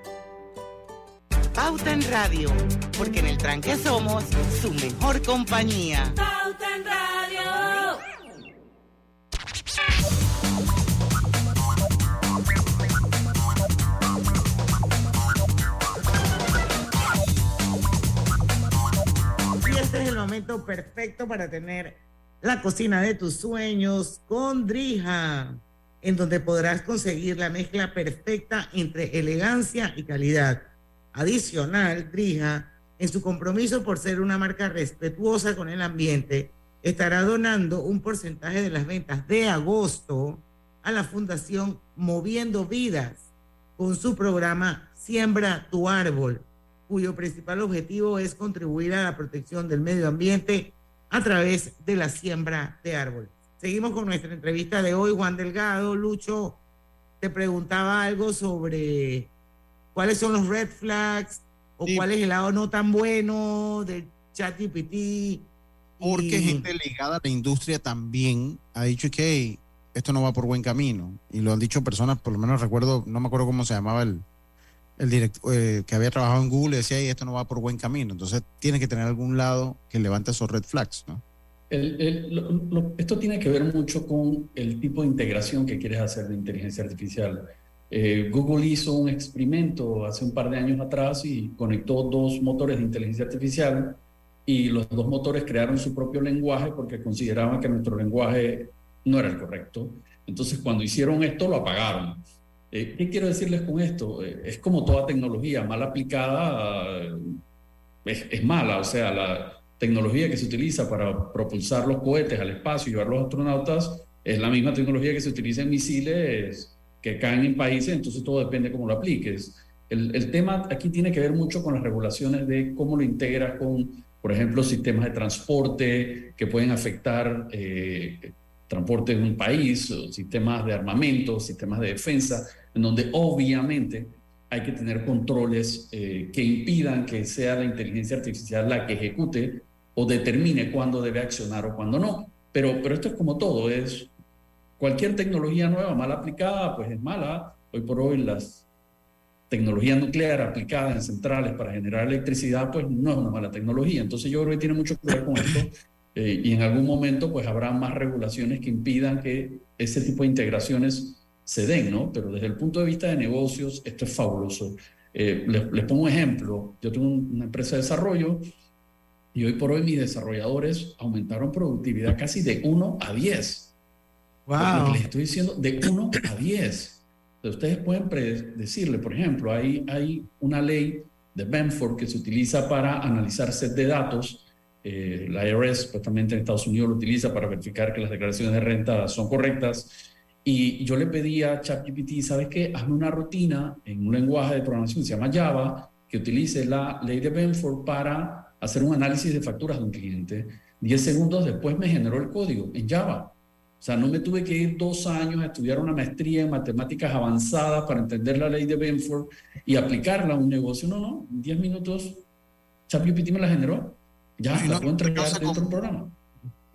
Pauta en Radio, porque en el tranque somos su mejor compañía. Pauta en Radio. Y este es el momento perfecto para tener la cocina de tus sueños con Drija, en donde podrás conseguir la mezcla perfecta entre elegancia y calidad. Adicional, Drija, en su compromiso por ser una marca respetuosa con el ambiente, estará donando un porcentaje de las ventas de agosto a la Fundación Moviendo Vidas con su programa Siembra tu Árbol, cuyo principal objetivo es contribuir a la protección del medio ambiente a través de la siembra de árboles. Seguimos con nuestra entrevista de hoy. Juan Delgado, Lucho, te preguntaba algo sobre cuáles son los red flags o cuál es el lado no tan bueno del ChatGPT. Porque y- gente ligada a la industria también ha dicho que "Hey, esto no va por buen camino. Y lo han dicho personas, por lo menos recuerdo, no me acuerdo cómo se llamaba el, el director que había trabajado en Google, decía, "Hey, esto no va por buen camino. Entonces tiene que tener algún lado que levante esos red flags, ¿no? El- el- lo- lo- esto tiene que ver mucho con el tipo de integración que quieres hacer de inteligencia artificial. Eh, Google hizo un experimento hace un par de años atrás y conectó dos motores de inteligencia artificial y los dos motores crearon su propio lenguaje porque consideraban que nuestro lenguaje no era el correcto. Entonces, cuando hicieron esto, lo apagaron. Eh, ¿Qué quiero decirles con esto? Eh, es como toda tecnología mal aplicada, eh, es, es mala. O sea, la tecnología que se utiliza para propulsar los cohetes al espacio y llevar los astronautas es la misma tecnología que se utiliza en misiles que caen en países, entonces todo depende cómo lo apliques. El, el tema aquí tiene que ver mucho con las regulaciones de cómo lo integras con, por ejemplo, sistemas de transporte que pueden afectar eh, transporte en un país, sistemas de armamento, sistemas de defensa, en donde obviamente hay que tener controles eh, que impidan que sea la inteligencia artificial la que ejecute o determine cuándo debe accionar o cuándo no. Pero, pero esto es como todo, es cualquier tecnología nueva mal aplicada, pues es mala. Hoy por hoy las tecnología nuclear aplicada en centrales para generar electricidad, pues no es una mala tecnología. Entonces yo creo que tiene mucho que ver con esto eh, y en algún momento pues habrá más regulaciones que impidan que ese tipo de integraciones se den, ¿no? Pero desde el punto de vista de negocios, esto es fabuloso. Eh, les, les pongo un ejemplo. Yo tengo un- una empresa de desarrollo y hoy por hoy mis desarrolladores aumentaron productividad casi de 1 a 10. Les estoy diciendo, de 1 a 10. Entonces, ustedes pueden predecirle, por ejemplo, hay, hay una ley de Benford que se utiliza para analizar set de datos. Eh, la IRS, supuestamente en Estados Unidos, lo utiliza para verificar que las declaraciones de renta son correctas. Y yo le pedí a ChatGPT, ¿sabes qué? Hazme una rutina en un lenguaje de programación que se llama Java, que utilice la ley de Benford para hacer un análisis de facturas de un cliente. 10 segundos después me generó el código en Java. O sea, no me tuve que ir dos años a estudiar una maestría en matemáticas avanzadas para entender la ley de Benford y aplicarla a un negocio. No, no, en 10 minutos ChatGPT me la generó. Ya, Y la no puedo te entregar causa dentro del programa.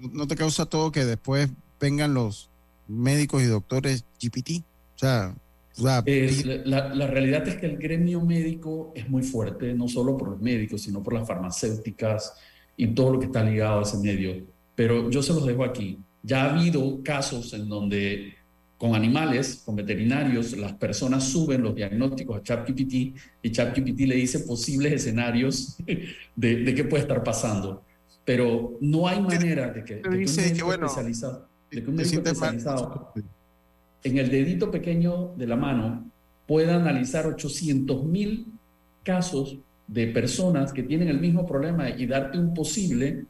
¿No te causa todo que después vengan los médicos y doctores GPT? O sea, o sea, Eh, la, la realidad es que el gremio médico es muy fuerte, no solo por los médicos, sino por las farmacéuticas y todo lo que está ligado a ese medio. Pero yo se los dejo aquí. Ya ha habido casos en donde con animales, con veterinarios, las personas suben los diagnósticos a ChatGPT y ChatGPT le dice posibles escenarios de, de qué puede estar pasando. Pero no hay manera de que, de que un médico bueno, especializado, de que un te médico sientes mal. especializado en el dedito pequeño de la mano pueda analizar 800 mil casos de personas que tienen el mismo problema y darte un posible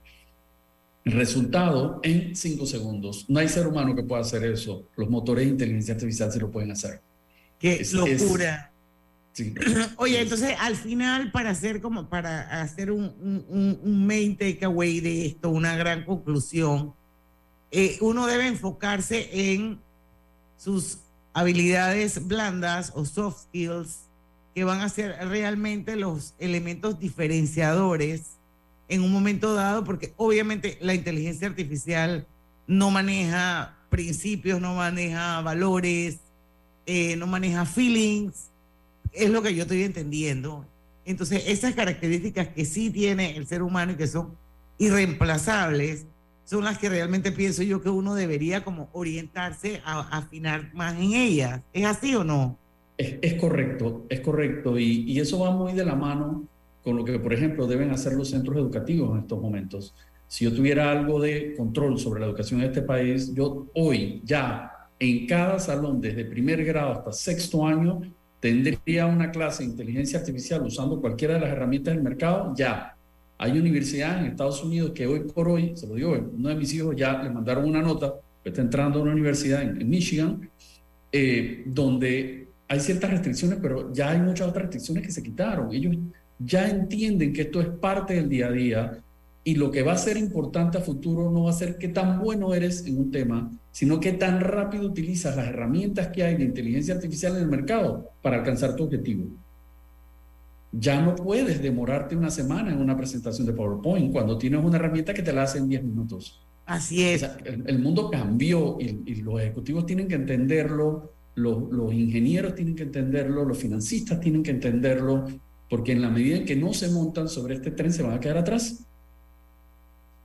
resultado en cinco segundos. No hay ser humano que pueda hacer eso. Los motores de inteligencia artificial se lo pueden hacer. Qué Es- locura. sí. Oye, entonces al final, para hacer como para hacer un, un, un- un main takeaway de esto, una gran conclusión, eh, uno debe enfocarse en sus habilidades blandas o soft skills que van a ser realmente los elementos diferenciadores en un momento dado, porque obviamente la inteligencia artificial no maneja principios, no maneja valores, eh, no maneja feelings, es lo que yo estoy entendiendo. Entonces, esas características que sí tiene el ser humano y que son irreemplazables, son las que realmente pienso yo que uno debería como orientarse a, a afinar más en ellas. ¿Es así o no? Es, es correcto, es correcto. Y, y eso va muy de la mano con lo que, por ejemplo, deben hacer los centros educativos en estos momentos. Si yo tuviera algo de control sobre la educación en este país, yo hoy ya en cada salón, desde primer grado hasta sexto año, tendría una clase de inteligencia artificial usando cualquiera de las herramientas del mercado, ya. Hay universidades en Estados Unidos que hoy por hoy, se lo digo, uno de mis hijos ya le mandaron una nota, está entrando a una universidad en, en Michigan, eh, donde hay ciertas restricciones, pero ya hay muchas otras restricciones que se quitaron. Ellos ya entienden que esto es parte del día a día y lo que va a ser importante a futuro no va a ser qué tan bueno eres en un tema, sino qué tan rápido utilizas las herramientas que hay de inteligencia artificial en el mercado para alcanzar tu objetivo. Ya no puedes demorarte una semana en una presentación de PowerPoint cuando tienes una herramienta que te la hace en 10 minutos. Así es. O sea, el, el mundo cambió y, y los ejecutivos tienen que entenderlo, los, los ingenieros tienen que entenderlo, los financistas tienen que entenderlo, porque en la medida en que no se montan sobre este tren se van a quedar atrás.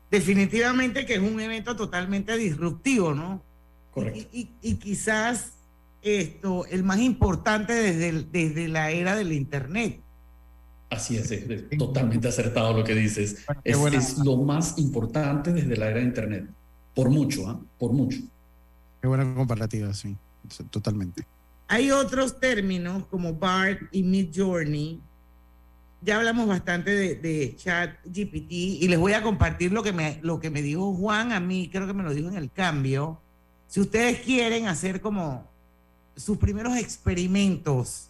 Definitivamente que es un evento totalmente disruptivo, ¿no? Correcto. Y, y- y quizás esto, el más importante desde, el- desde la era del Internet. Así es, es, es totalmente acertado lo que dices. Es, es lo más importante desde la era de Internet. Por mucho, ¿ah? Por mucho. Qué buena comparativa, sí. Totalmente. Hay otros términos como BART y Midjourney. Ya hablamos bastante de, de chat GPT y les voy a compartir lo que, me, lo que me dijo Juan a mí, creo que me lo dijo en el cambio. Si ustedes quieren hacer como sus primeros experimentos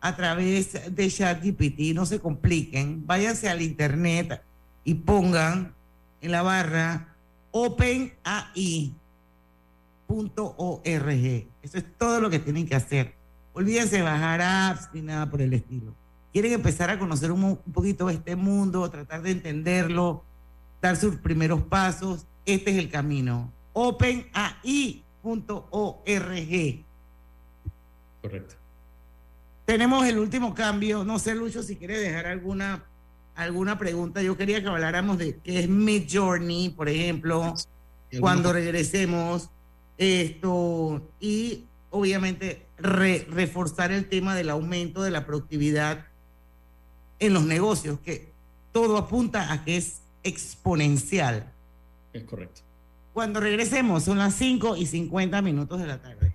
a través de chat GPT, no se compliquen, váyanse al internet y pongan en la barra OpenAI .org. Eso es todo lo que tienen que hacer. Olvídense de bajar apps ni nada por el estilo. Quieren empezar a conocer un, un poquito este mundo, tratar de entenderlo, dar sus primeros pasos. Este es el camino. OpenAI.org. Correcto. Tenemos el último cambio. No sé, Lucho, si quiere dejar alguna, alguna pregunta. Yo quería que habláramos de qué es Mid Journey, por ejemplo, cuando regresemos. Esto, y obviamente re- reforzar el tema del aumento de la productividad en los negocios, que todo apunta a que es exponencial. Es correcto. Cuando regresemos, son las 5 y 50 minutos de la tarde.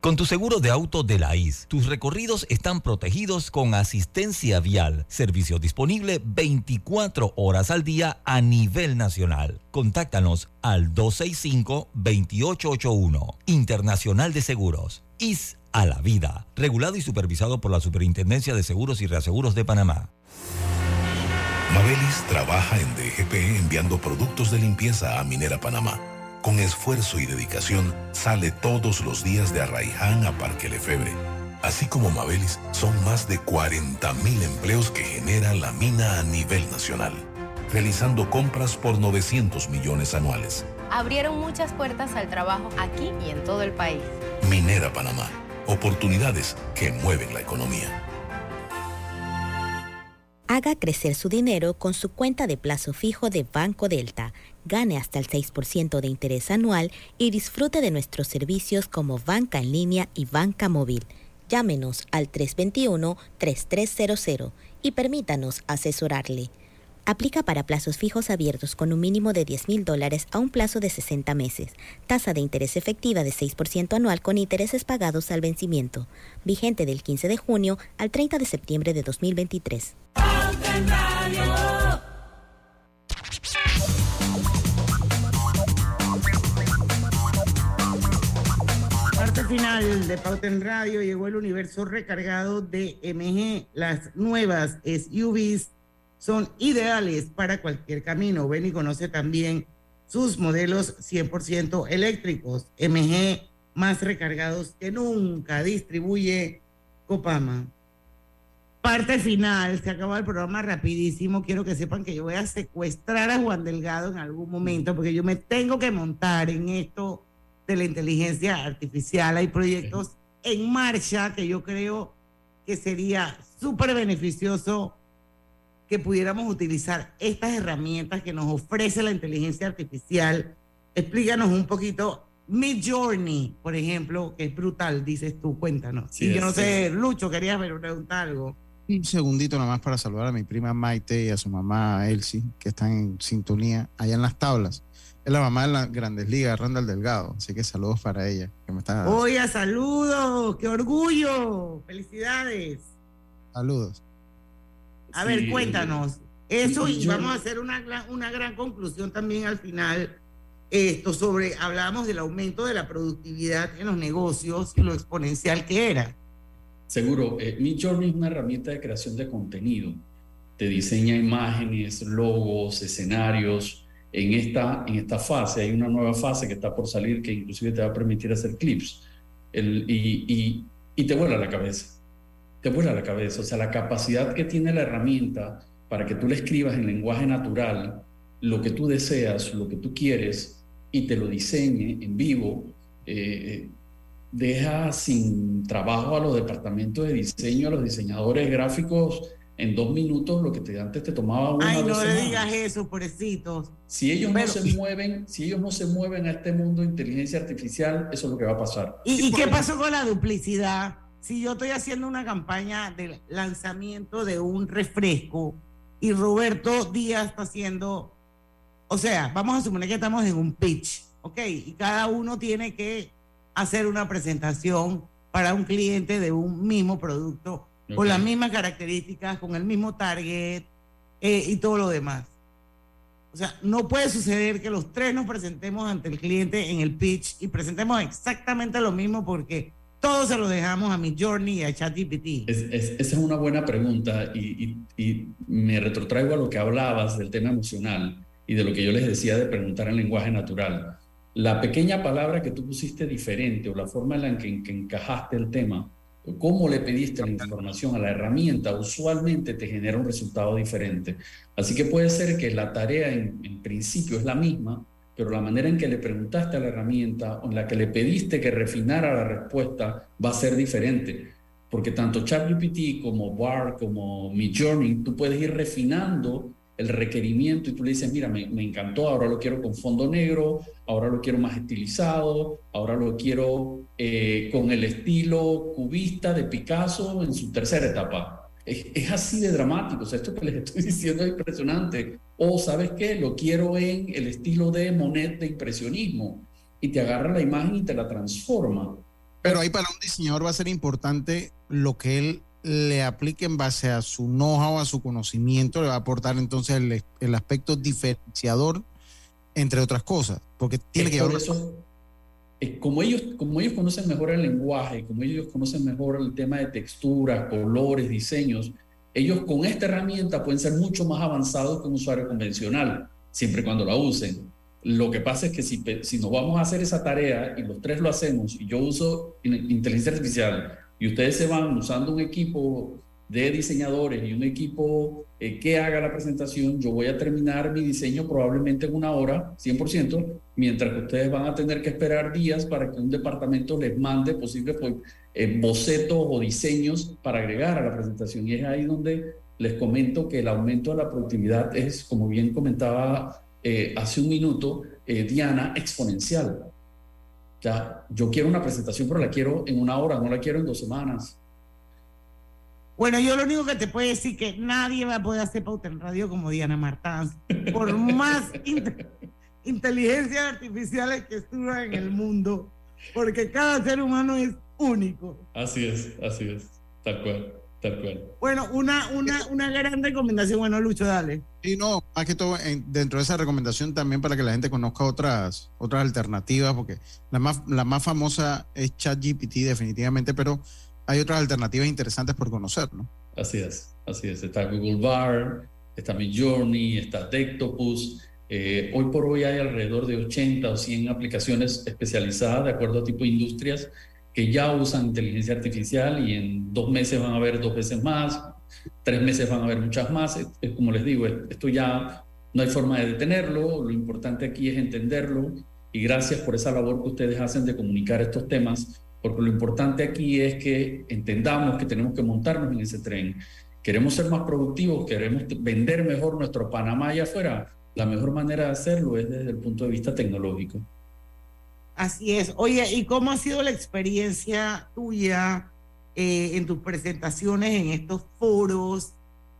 Con tu seguro de auto de la IS, tus recorridos están protegidos con asistencia vial, servicio disponible 24 horas al día a nivel nacional. Contáctanos al 265-2881, Internacional de Seguros. IS a la vida, regulado y supervisado por la Superintendencia de Seguros y Reaseguros de Panamá. Mabelis trabaja en DGP enviando productos de limpieza a Minera Panamá con esfuerzo y dedicación, sale todos los días de Arraiján a Parque Lefebre. Así como Mabelis, son más de 40.000 empleos que genera la mina a nivel nacional, realizando compras por 900 millones anuales. Abrieron muchas puertas al trabajo aquí y en todo el país. Minera Panamá, oportunidades que mueven la economía. Haga crecer su dinero con su cuenta de plazo fijo de Banco Delta. Gane hasta el 6% de interés anual y disfrute de nuestros servicios como banca en línea y banca móvil. Llámenos al 321-3300 y permítanos asesorarle. Aplica para plazos fijos abiertos con un mínimo de 10 mil dólares a un plazo de 60 meses. Tasa de interés efectiva de 6% anual con intereses pagados al vencimiento. Vigente del 15 de junio al 30 de septiembre de 2023. Parte final de Pauta en Radio llegó el universo recargado de MG. Las nuevas SUVs son ideales para cualquier camino. Ven y conoce también sus modelos 100% eléctricos. MG más recargados que nunca. Distribuye Copama. Parte final, se acaba el programa rapidísimo. Quiero que sepan que yo voy a secuestrar a Juan Delgado en algún momento porque yo me tengo que montar en esto de la inteligencia artificial. Hay proyectos en marcha que yo creo que sería súper beneficioso que pudiéramos utilizar estas herramientas que nos ofrece la inteligencia artificial. Explícanos un poquito. Mi Journey, por ejemplo, que es brutal, dices tú, cuéntanos. Sí, y yo no es, sé. Lucho, querías preguntar algo. Un segundito nomás para saludar a mi prima Maite y a su mamá Elsie, que están en sintonía allá en las tablas. Es la mamá de las grandes ligas, Randall Delgado. Así que saludos para ella. Que me está... Oye, saludos, qué orgullo, felicidades. Saludos. A Sí. ver, cuéntanos. Eso y Yo- vamos a hacer una, gran- una gran conclusión también al final. Esto sobre, hablábamos del aumento de la productividad en los negocios y lo exponencial que era. Seguro, eh, Midjourney es una herramienta de creación de contenido. Te diseña imágenes, logos, escenarios. En esta, en esta fase hay una nueva fase que está por salir que inclusive te va a permitir hacer clips. Y, y- te vuela la cabeza. Te vuela la cabeza. O sea, la capacidad que tiene la herramienta para que tú le escribas en lenguaje natural lo que tú deseas, lo que tú quieres y te lo diseñe en vivo. eh, deja sin trabajo a los departamentos de diseño, a los diseñadores gráficos en dos minutos lo que te, antes te tomaba una Ay, dos no le digas eso, pobrecitos. Si ellos Pero- no se mueven, si ellos no se mueven a este mundo de inteligencia artificial, eso es lo que va a pasar. ¿Y, y qué pasó con la duplicidad? Si yo estoy haciendo una campaña de lanzamiento de un refresco y Roberto Díaz está haciendo, o sea, vamos a suponer que estamos en un pitch, ¿ok? Y cada uno tiene que hacer una presentación para un cliente de un mismo producto, con las mismas características, con el mismo target eh, y todo lo demás. O sea, no puede suceder que los tres nos presentemos ante el cliente en el pitch y presentemos exactamente lo mismo porque todos se lo dejamos a mi Journey y a ChatGPT. Es- es- esa es una buena pregunta y, y- y me retrotraigo a lo que hablabas del tema emocional y de lo que yo les decía de preguntar en lenguaje natural. La pequeña palabra que tú pusiste diferente o la forma en la que, en que encajaste el tema, cómo le pediste la información a la herramienta, usualmente te genera un resultado diferente. Así que puede ser que la tarea en, en principio es la misma, pero la manera en que le preguntaste a la herramienta o en la que le pediste que refinara la respuesta va a ser diferente. Porque tanto ChatGPT como BAR, como Midjourney, tú puedes ir refinando el requerimiento y tú le dices, mira, me, encantó, ahora lo quiero con fondo negro, ahora lo quiero más estilizado, ahora lo quiero eh, con el estilo cubista de Picasso en su tercera etapa. Es, es, así de dramático, o sea, esto que les estoy diciendo es impresionante. O, ¿sabes qué? Lo quiero en el estilo de Monet de impresionismo y te agarra la imagen y te la transforma. Pero ahí para un diseñador va a ser importante lo que él le aplique en base a su know-how, a su conocimiento, le va a aportar entonces el, el, aspecto diferenciador, entre otras cosas, porque tiene es que eso, es como, ellos, como ellos conocen mejor el lenguaje, como ellos conocen mejor el tema de texturas, colores, diseños, ellos con esta herramienta pueden ser mucho más avanzados que un usuario convencional, siempre y cuando la usen. Lo que pasa es que si, si nos vamos a hacer esa tarea y los tres lo hacemos, y yo uso inteligencia artificial, y ustedes se van usando un equipo de diseñadores y un equipo eh, que haga la presentación, yo voy a terminar mi diseño probablemente en una hora, 100%, mientras que ustedes van a tener que esperar días para que un departamento les mande posibles eh, bocetos o diseños para agregar a la presentación. Y es ahí donde les comento que el aumento de la productividad es, como bien comentaba eh, hace un minuto Diana, exponencial. Ya, yo quiero una presentación, pero la quiero en una hora, no la quiero en dos semanas. Bueno, yo lo único que te puedo decir que nadie va a poder hacer pauta en radio como Diana Martán, por más in inteligencias artificiales que estuviera en el mundo, porque cada ser humano es único. Así es, así es, tal cual. Tal cual. Bueno, una, una, una gran recomendación. Bueno, Lucho, dale. Y no, más que todo, en, dentro de esa recomendación también para que la gente conozca otras, otras alternativas, porque la más, la más famosa es ChatGPT, definitivamente, pero hay otras alternativas interesantes por conocer, ¿no? Así es, así es. Está Google Bar, está Midjourney, está Dectopus. Eh, hoy por hoy hay alrededor de 80 o 100 aplicaciones especializadas de acuerdo a tipo de industrias que ya usan inteligencia artificial y en dos meses van a haber dos veces más, tres meses van a haber muchas más. Como les digo, esto ya no hay forma de detenerlo, lo importante aquí es entenderlo y gracias por esa labor que ustedes hacen de comunicar estos temas, porque lo importante aquí es que entendamos que tenemos que montarnos en ese tren. Queremos ser más productivos, queremos vender mejor nuestro Panamá allá afuera. La mejor manera de hacerlo es desde el punto de vista tecnológico. Así es. Oye, ¿y cómo ha sido la experiencia tuya eh, en tus presentaciones en estos foros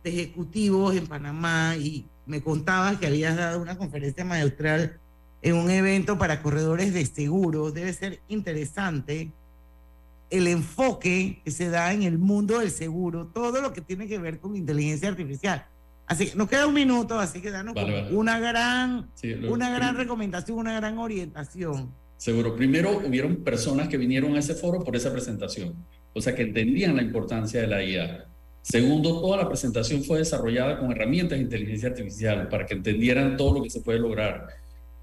de ejecutivos en Panamá? Y me contabas que habías dado una conferencia magistral en un evento para corredores de seguros. Debe ser interesante el enfoque que se da en el mundo del seguro, todo lo que tiene que ver con inteligencia artificial. Así que nos queda un minuto, así que danos vale, vale. una gran, sí, lo, una gran recomendación, una gran orientación. Seguro. Primero, hubieron personas que vinieron a ese foro por esa presentación, o sea, que entendían la importancia de la IA. Segundo, toda la presentación fue desarrollada con herramientas de inteligencia artificial para que entendieran todo lo que se puede lograr.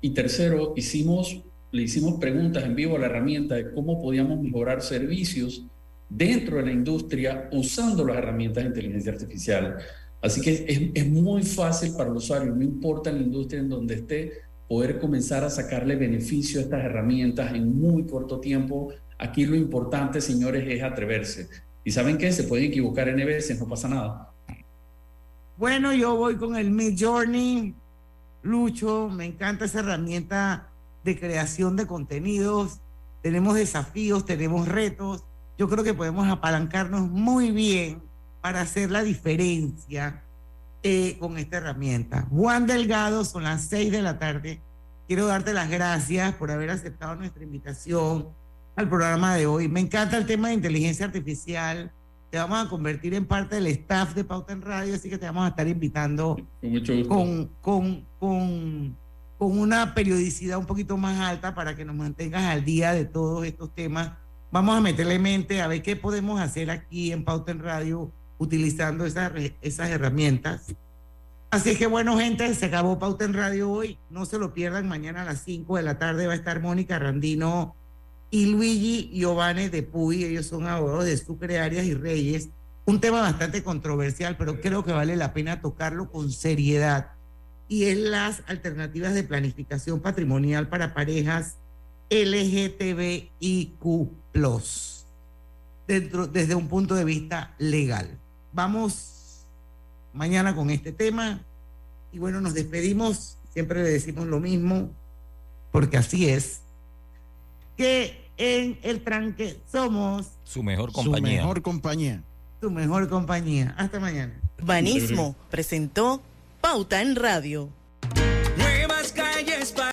Y tercero, hicimos, le hicimos preguntas en vivo a la herramienta de cómo podíamos mejorar servicios dentro de la industria usando las herramientas de inteligencia artificial. Así que es, es muy fácil para el usuario, no importa la industria en donde esté, poder comenzar a sacarle beneficio a estas herramientas en muy corto tiempo. Aquí lo importante, señores, es atreverse. ¿Y saben qué? Se pueden equivocar N veces, no pasa nada. Bueno, yo voy con el Mid Journey. Lucho, me encanta esa herramienta de creación de contenidos. Tenemos desafíos, tenemos retos. Yo creo que podemos apalancarnos muy bien para hacer la diferencia eh, con esta herramienta. Juan Delgado, son las seis de la tarde. Quiero darte las gracias por haber aceptado nuestra invitación al programa de hoy. Me encanta el tema de inteligencia artificial. Te vamos a convertir en parte del staff de Pauta en Radio, así que te vamos a estar invitando con, mucho gusto. con, con, con, con una periodicidad un poquito más alta para que nos mantengas al día de todos estos temas. Vamos a meterle mente a ver qué podemos hacer aquí en Pauta en Radio utilizando esas, esas herramientas. Así que bueno, gente, se acabó Pauta en Radio hoy. No se lo pierdan, mañana a las 5 de la tarde va a estar Mónica Randino y Luigi Giovanni de Puy. Ellos son abogados de Sucre, Arias y Reyes. Un tema bastante controversial, pero creo que vale la pena tocarlo con seriedad. y es las alternativas de planificación patrimonial para parejas LGTBIQ+, dentro, desde un punto de vista legal. Vamos mañana con este tema y bueno, nos despedimos, siempre le decimos lo mismo, porque así es, que en el tranque somos Su mejor Su compañía. mejor compañía. tu mejor compañía. Hasta mañana. Banismo presentó Pauta en Radio.